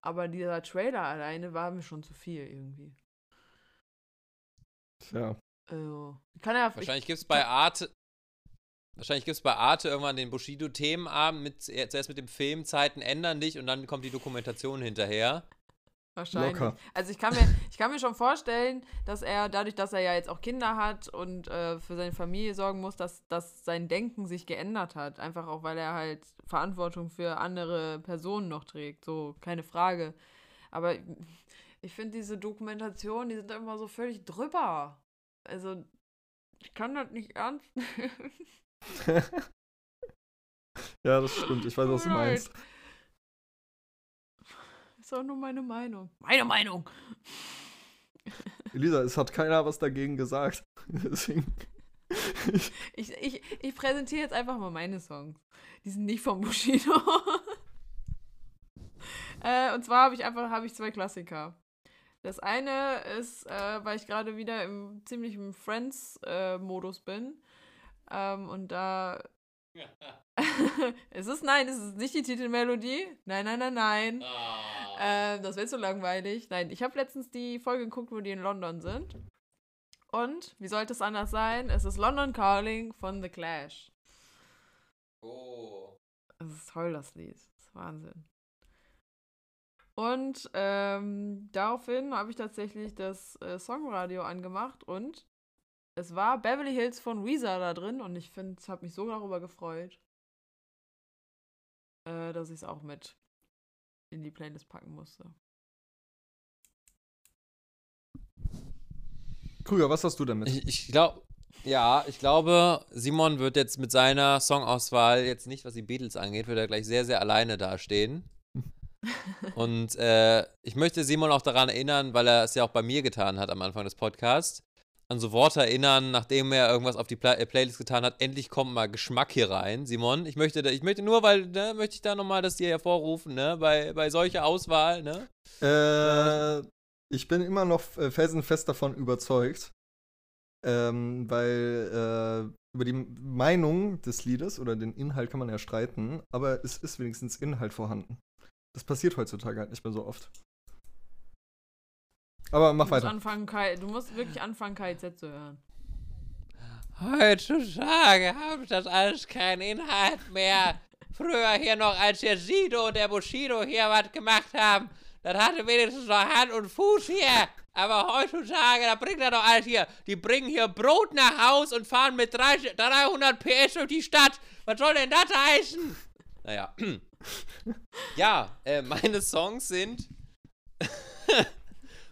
Aber dieser Trailer alleine war mir schon zu viel irgendwie. Ja. Also, kann er Wahrscheinlich gibt es bei Arte. Wahrscheinlich gibt es bei Arte irgendwann den Bushido-Themenabend mit zuerst mit dem Film Zeiten ändern dich und dann kommt die Dokumentation hinterher. Wahrscheinlich. Locker. Also ich kann, mir, ich kann mir schon vorstellen, dass er, dadurch, dass er ja jetzt auch Kinder hat und äh, für seine Familie sorgen muss, dass, dass sein Denken sich geändert hat. Einfach auch, weil er halt Verantwortung für andere Personen noch trägt. So, keine Frage. Aber ich finde diese Dokumentationen, die sind immer so völlig drüber. Also, ich kann das nicht ernst nehmen. ja, das stimmt. Ich weiß, was du meinst. Ist auch nur meine Meinung. Meine Meinung! Elisa, es hat keiner was dagegen gesagt. Deswegen. Ich, ich, ich präsentiere jetzt einfach mal meine Songs. Die sind nicht vom Bushido. äh, und zwar habe ich einfach habe ich zwei Klassiker. Das eine ist, äh, weil ich gerade wieder im ziemlichen Friends-Modus bin. Ähm, und da. es ist nein, es ist nicht die Titelmelodie. Nein, nein, nein, nein. Ähm, das wäre so langweilig. Nein, ich habe letztens die Folge geguckt, wo die in London sind. Und, wie sollte es anders sein? Es ist London Calling von The Clash. Oh. Es ist toll, das Lied. Das ist Wahnsinn. Und ähm, daraufhin habe ich tatsächlich das äh, Songradio angemacht und es war Beverly Hills von Weezer da drin und ich finde, habe mich so darüber gefreut, äh, dass ich es auch mit in die Playlist packen musste. Krüger, was hast du damit? Ich, ich glaube, ja, ich glaube, Simon wird jetzt mit seiner Songauswahl jetzt nicht, was die Beatles angeht, wird er gleich sehr, sehr alleine dastehen. Und äh, ich möchte Simon auch daran erinnern, weil er es ja auch bei mir getan hat am Anfang des Podcasts, an so Worte erinnern, nachdem er irgendwas auf die Pla äh, Playlist getan hat. Endlich kommt mal Geschmack hier rein, Simon. Ich möchte, da- ich möchte nur, weil, ne, möchte ich da nochmal das dir hervorrufen, ne, bei, bei solcher Auswahl, ne. Äh, ich bin immer noch äh, felsenfest davon überzeugt, ähm, weil äh, über die Meinung des Liedes oder den Inhalt kann man ja streiten, aber es ist wenigstens Inhalt vorhanden. Das passiert heutzutage halt nicht mehr so oft. Aber mach Du musst, weiter. anfangen, Kai, du musst wirklich anfangen, KIZ zu hören. Heutzutage habe das alles keinen Inhalt mehr. Früher hier noch, als der Sido und der Bushido hier was gemacht haben, das hatte wenigstens noch Hand und Fuß hier. Aber heutzutage, da bringt er doch alles hier. Die bringen hier Brot nach Haus und fahren mit 30 300 PS durch die Stadt. Was soll denn das heißen? Naja. ja, äh, meine Songs sind.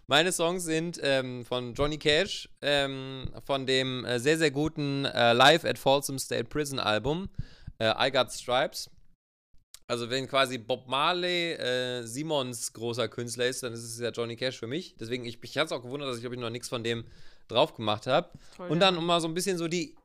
Meine Songs sind ähm, von Johnny Cash, ähm, von dem äh, sehr, sehr guten äh, Live at Folsom State Prison Album, äh, I Got Stripes. Also, wenn quasi Bob Marley äh, Simons großer Künstler ist, dann ist es ja Johnny Cash für mich. Deswegen, ich, ich hatte es auch gewundert, dass ich, glaube ich, noch nichts von dem drauf gemacht habe. Und dann, um mal so ein bisschen so die,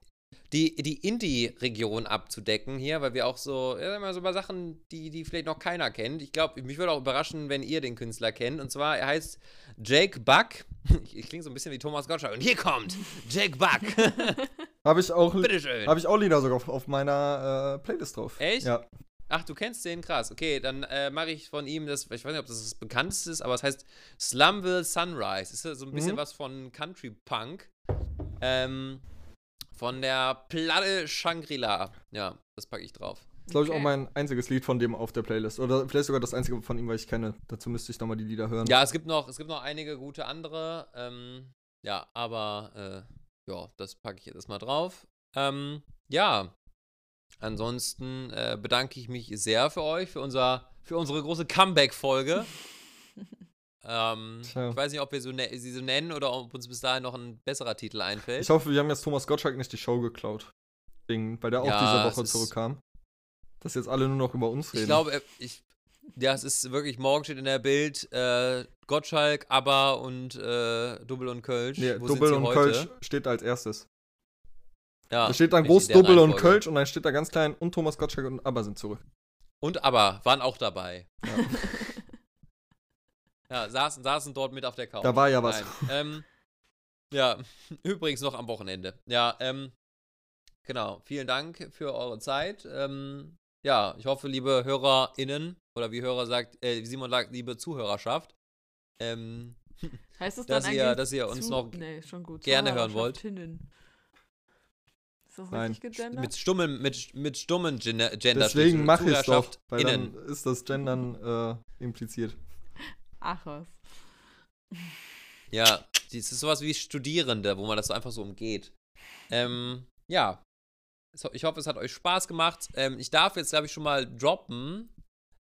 die, die Indie-Region abzudecken hier, weil wir auch so, ja, immer so über Sachen, die, die vielleicht noch keiner kennt. Ich glaube, mich würde auch überraschen, wenn ihr den Künstler kennt. Und zwar, er heißt Jake Buck. Ich, ich klinge so ein bisschen wie Thomas Gottschalk. Und hier kommt Jake Buck. Habe ich auch, Bitteschön. hab ich auch Lieder sogar auf, auf meiner äh, Playlist drauf. Echt? Ja. Ach, du kennst den? Krass. Okay, dann äh, mache ich von ihm das, ich weiß nicht, ob das das bekannteste ist, aber es heißt Slumville Sunrise. Ist ja so ein bisschen Mhm. was von Country Punk. Ähm, von der Platte Shangri-La. Ja, das packe ich drauf. Das ist, glaube ich, Okay. auch mein einziges Lied von dem auf der Playlist. Oder vielleicht sogar das einzige von ihm, was ich kenne. Dazu müsste ich nochmal die Lieder hören. Ja, es gibt noch, es gibt noch einige gute andere. Ähm, ja, aber äh, ja, das packe ich jetzt erstmal drauf. Ähm, ja. Ansonsten äh, bedanke ich mich sehr für euch, für, unser, für unsere große Comeback-Folge. ähm, Tja. ich weiß nicht, ob wir so ne sie so nennen oder ob uns bis dahin noch ein besserer Titel einfällt. Ich hoffe, wir haben jetzt Thomas Gottschalk nicht die Show geklaut. Ding, weil der auch Ja, diese es Woche zurückkam. Dass jetzt alle nur noch über uns reden. Ich glaube, äh, ich, ja, es ist wirklich, morgen steht in der Bild äh, Gottschalk, Aber und äh, Double und Kölsch. Nee, Wo Double und heute? Kölsch steht als erstes. Ja, da steht dann groß Double und. Kölsch und dann steht da ganz klein und Thomas Gottschalk und Aber sind zurück. Und aber waren auch dabei. Ja. Ja, saßen, saßen dort mit auf der Couch. Da war ja was. Ähm, ja, übrigens noch am Wochenende. Ja, ähm, genau. Vielen Dank für eure Zeit. Ähm, ja, ich hoffe, liebe HörerInnen, oder wie Hörer sagt, äh, wie Simon sagt, liebe Zuhörerschaft, ähm, Heißt das dass dann ihr- eigentlich dass ihr uns zu- noch nee, schon gut. gerne hören wollt. Zuhörerschaftinnen. Ist das Nein. richtig gegendert? mit stummen, mit, mit stummen Gender Gender Deswegen mache ich es doch, weil Zuhörerschaftinnen. dann ist das Gendern äh, impliziert. Ach was. Ja, das ist sowas wie Studierende, wo man das so einfach so umgeht. Ähm, ja. So, Ich hoffe, es hat euch Spaß gemacht. Ähm, ich darf jetzt, glaube ich, schon mal droppen,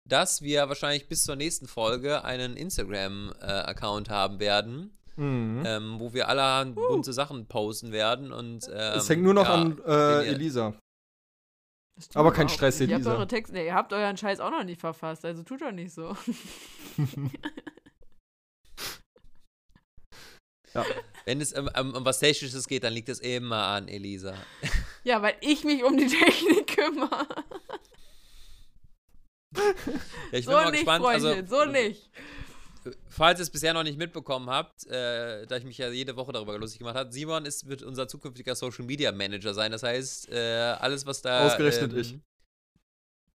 dass wir wahrscheinlich bis zur nächsten Folge einen Instagram-Account haben werden, Mhm. ähm, wo wir allerhand bunte Sachen posten werden. Und, ähm, es hängt nur noch ja, an äh, ihr- Elisa. Aber kein auch Stress, nicht. Ihr habt Elisa. eure Texte, nee, ihr habt euren Scheiß auch noch nicht verfasst, also tut doch nicht so. Wenn es um, um, um was Technisches geht, dann liegt es immer an Elisa. ja, weil ich mich um die Technik kümmere. Ja, ich bin so mal nicht, gespannt. Freundchen, also, so nicht. Falls ihr es bisher noch nicht mitbekommen habt, äh, da ich mich ja jede Woche darüber lustig gemacht habe, Simon ist, wird unser zukünftiger Social Media Manager sein. Das heißt, äh, alles, was da Ausgerechnet ich.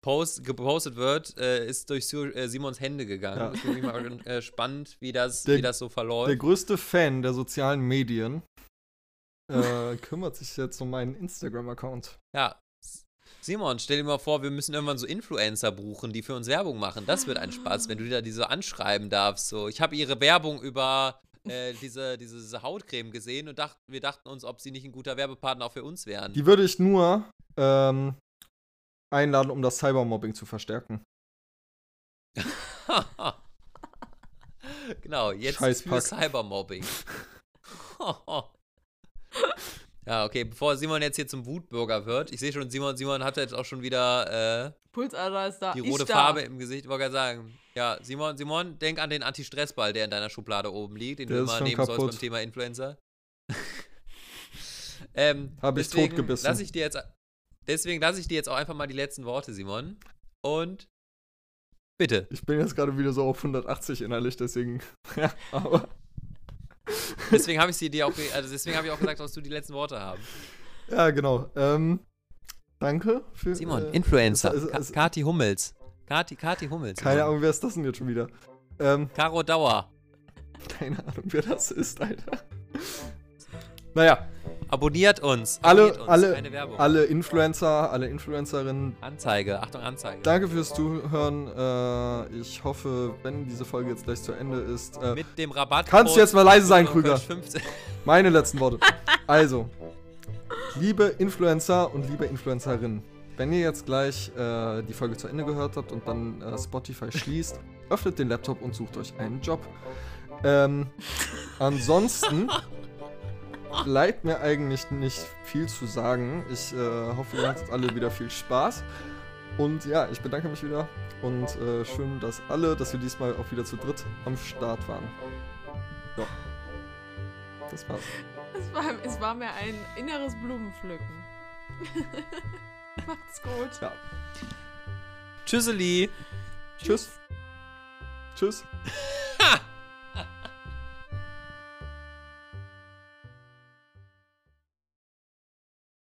Post, gepostet wird, äh, ist durch äh, Simons Hände gegangen. Ja. Bin ich mal äh, spannend, wie das, Der- wie das so verläuft. Der größte Fan der sozialen Medien äh, kümmert sich jetzt um meinen Instagram-Account. ja. Simon, stell dir mal vor, wir müssen irgendwann so Influencer buchen, die für uns Werbung machen. Das wird ein Spaß, wenn du da diese anschreiben darfst. So, ich habe ihre Werbung über äh, diese, diese Hautcreme gesehen und dacht, wir dachten uns, ob sie nicht ein guter Werbepartner auch für uns wären. Die würde ich nur ähm, einladen, um das Cybermobbing zu verstärken. genau, jetzt Scheiß für. Cybermobbing. Ja, okay, bevor Simon jetzt hier zum Wutbürger wird, ich sehe schon, Simon, Simon hat jetzt auch schon wieder äh, Pulsader ist da. die ist rote da. Farbe im Gesicht, wollte gerade sagen. Ja, Simon, Simon, denk an den Anti-Stress-Ball, der in deiner Schublade oben liegt, den Der du immer nehmen sollst kaputt. beim Thema Influencer. ähm, Hab ich deswegen totgebissen. Lass ich dir jetzt, deswegen lasse ich dir jetzt auch einfach mal die letzten Worte, Simon. Und bitte. Ich bin jetzt gerade wieder so auf 180 innerlich, deswegen. ja, aber. Deswegen habe ich sie dir auch, also deswegen habe ich auch gesagt, dass du die letzten Worte haben. Ja, genau. Ähm, danke für. Simon, äh, Influencer. es- es- Ka es- Kati Hummels. Kati, Kati Hummels. Keine Simon. Ahnung, wer ist das denn jetzt schon wieder? Ähm, Caro Dauer. keine Ahnung, wer das ist, Alter. Naja, Abonniert uns. alle, Abonniert uns. alle, Keine Werbung. alle Influencer, alle Influencerinnen, Anzeige. Achtung, Anzeige. danke fürs Zuhören. Äh, ich hoffe, wenn diese Folge jetzt gleich zu Ende ist. Äh, Mit dem Rabatt. Kannst du jetzt mal leise sein, Krüger? 15. Meine letzten Worte. Also, liebe Influencer und liebe Influencerinnen, wenn ihr jetzt gleich äh, die Folge zu Ende gehört habt und dann äh, Spotify schließt, öffnet den Laptop und sucht euch einen Job. Ähm, ansonsten bleibt mir eigentlich nicht viel zu sagen. Ich äh, hoffe, ihr hattet alle wieder viel Spaß. Und ja, ich bedanke mich wieder und äh, schön, dass alle, dass wir diesmal auch wieder zu dritt am Start waren. Ja. Das war's. Es war, es war mir ein inneres Blumenpflücken. Macht's gut. Ja. Tschüsseli. Tschüss. Tschüss.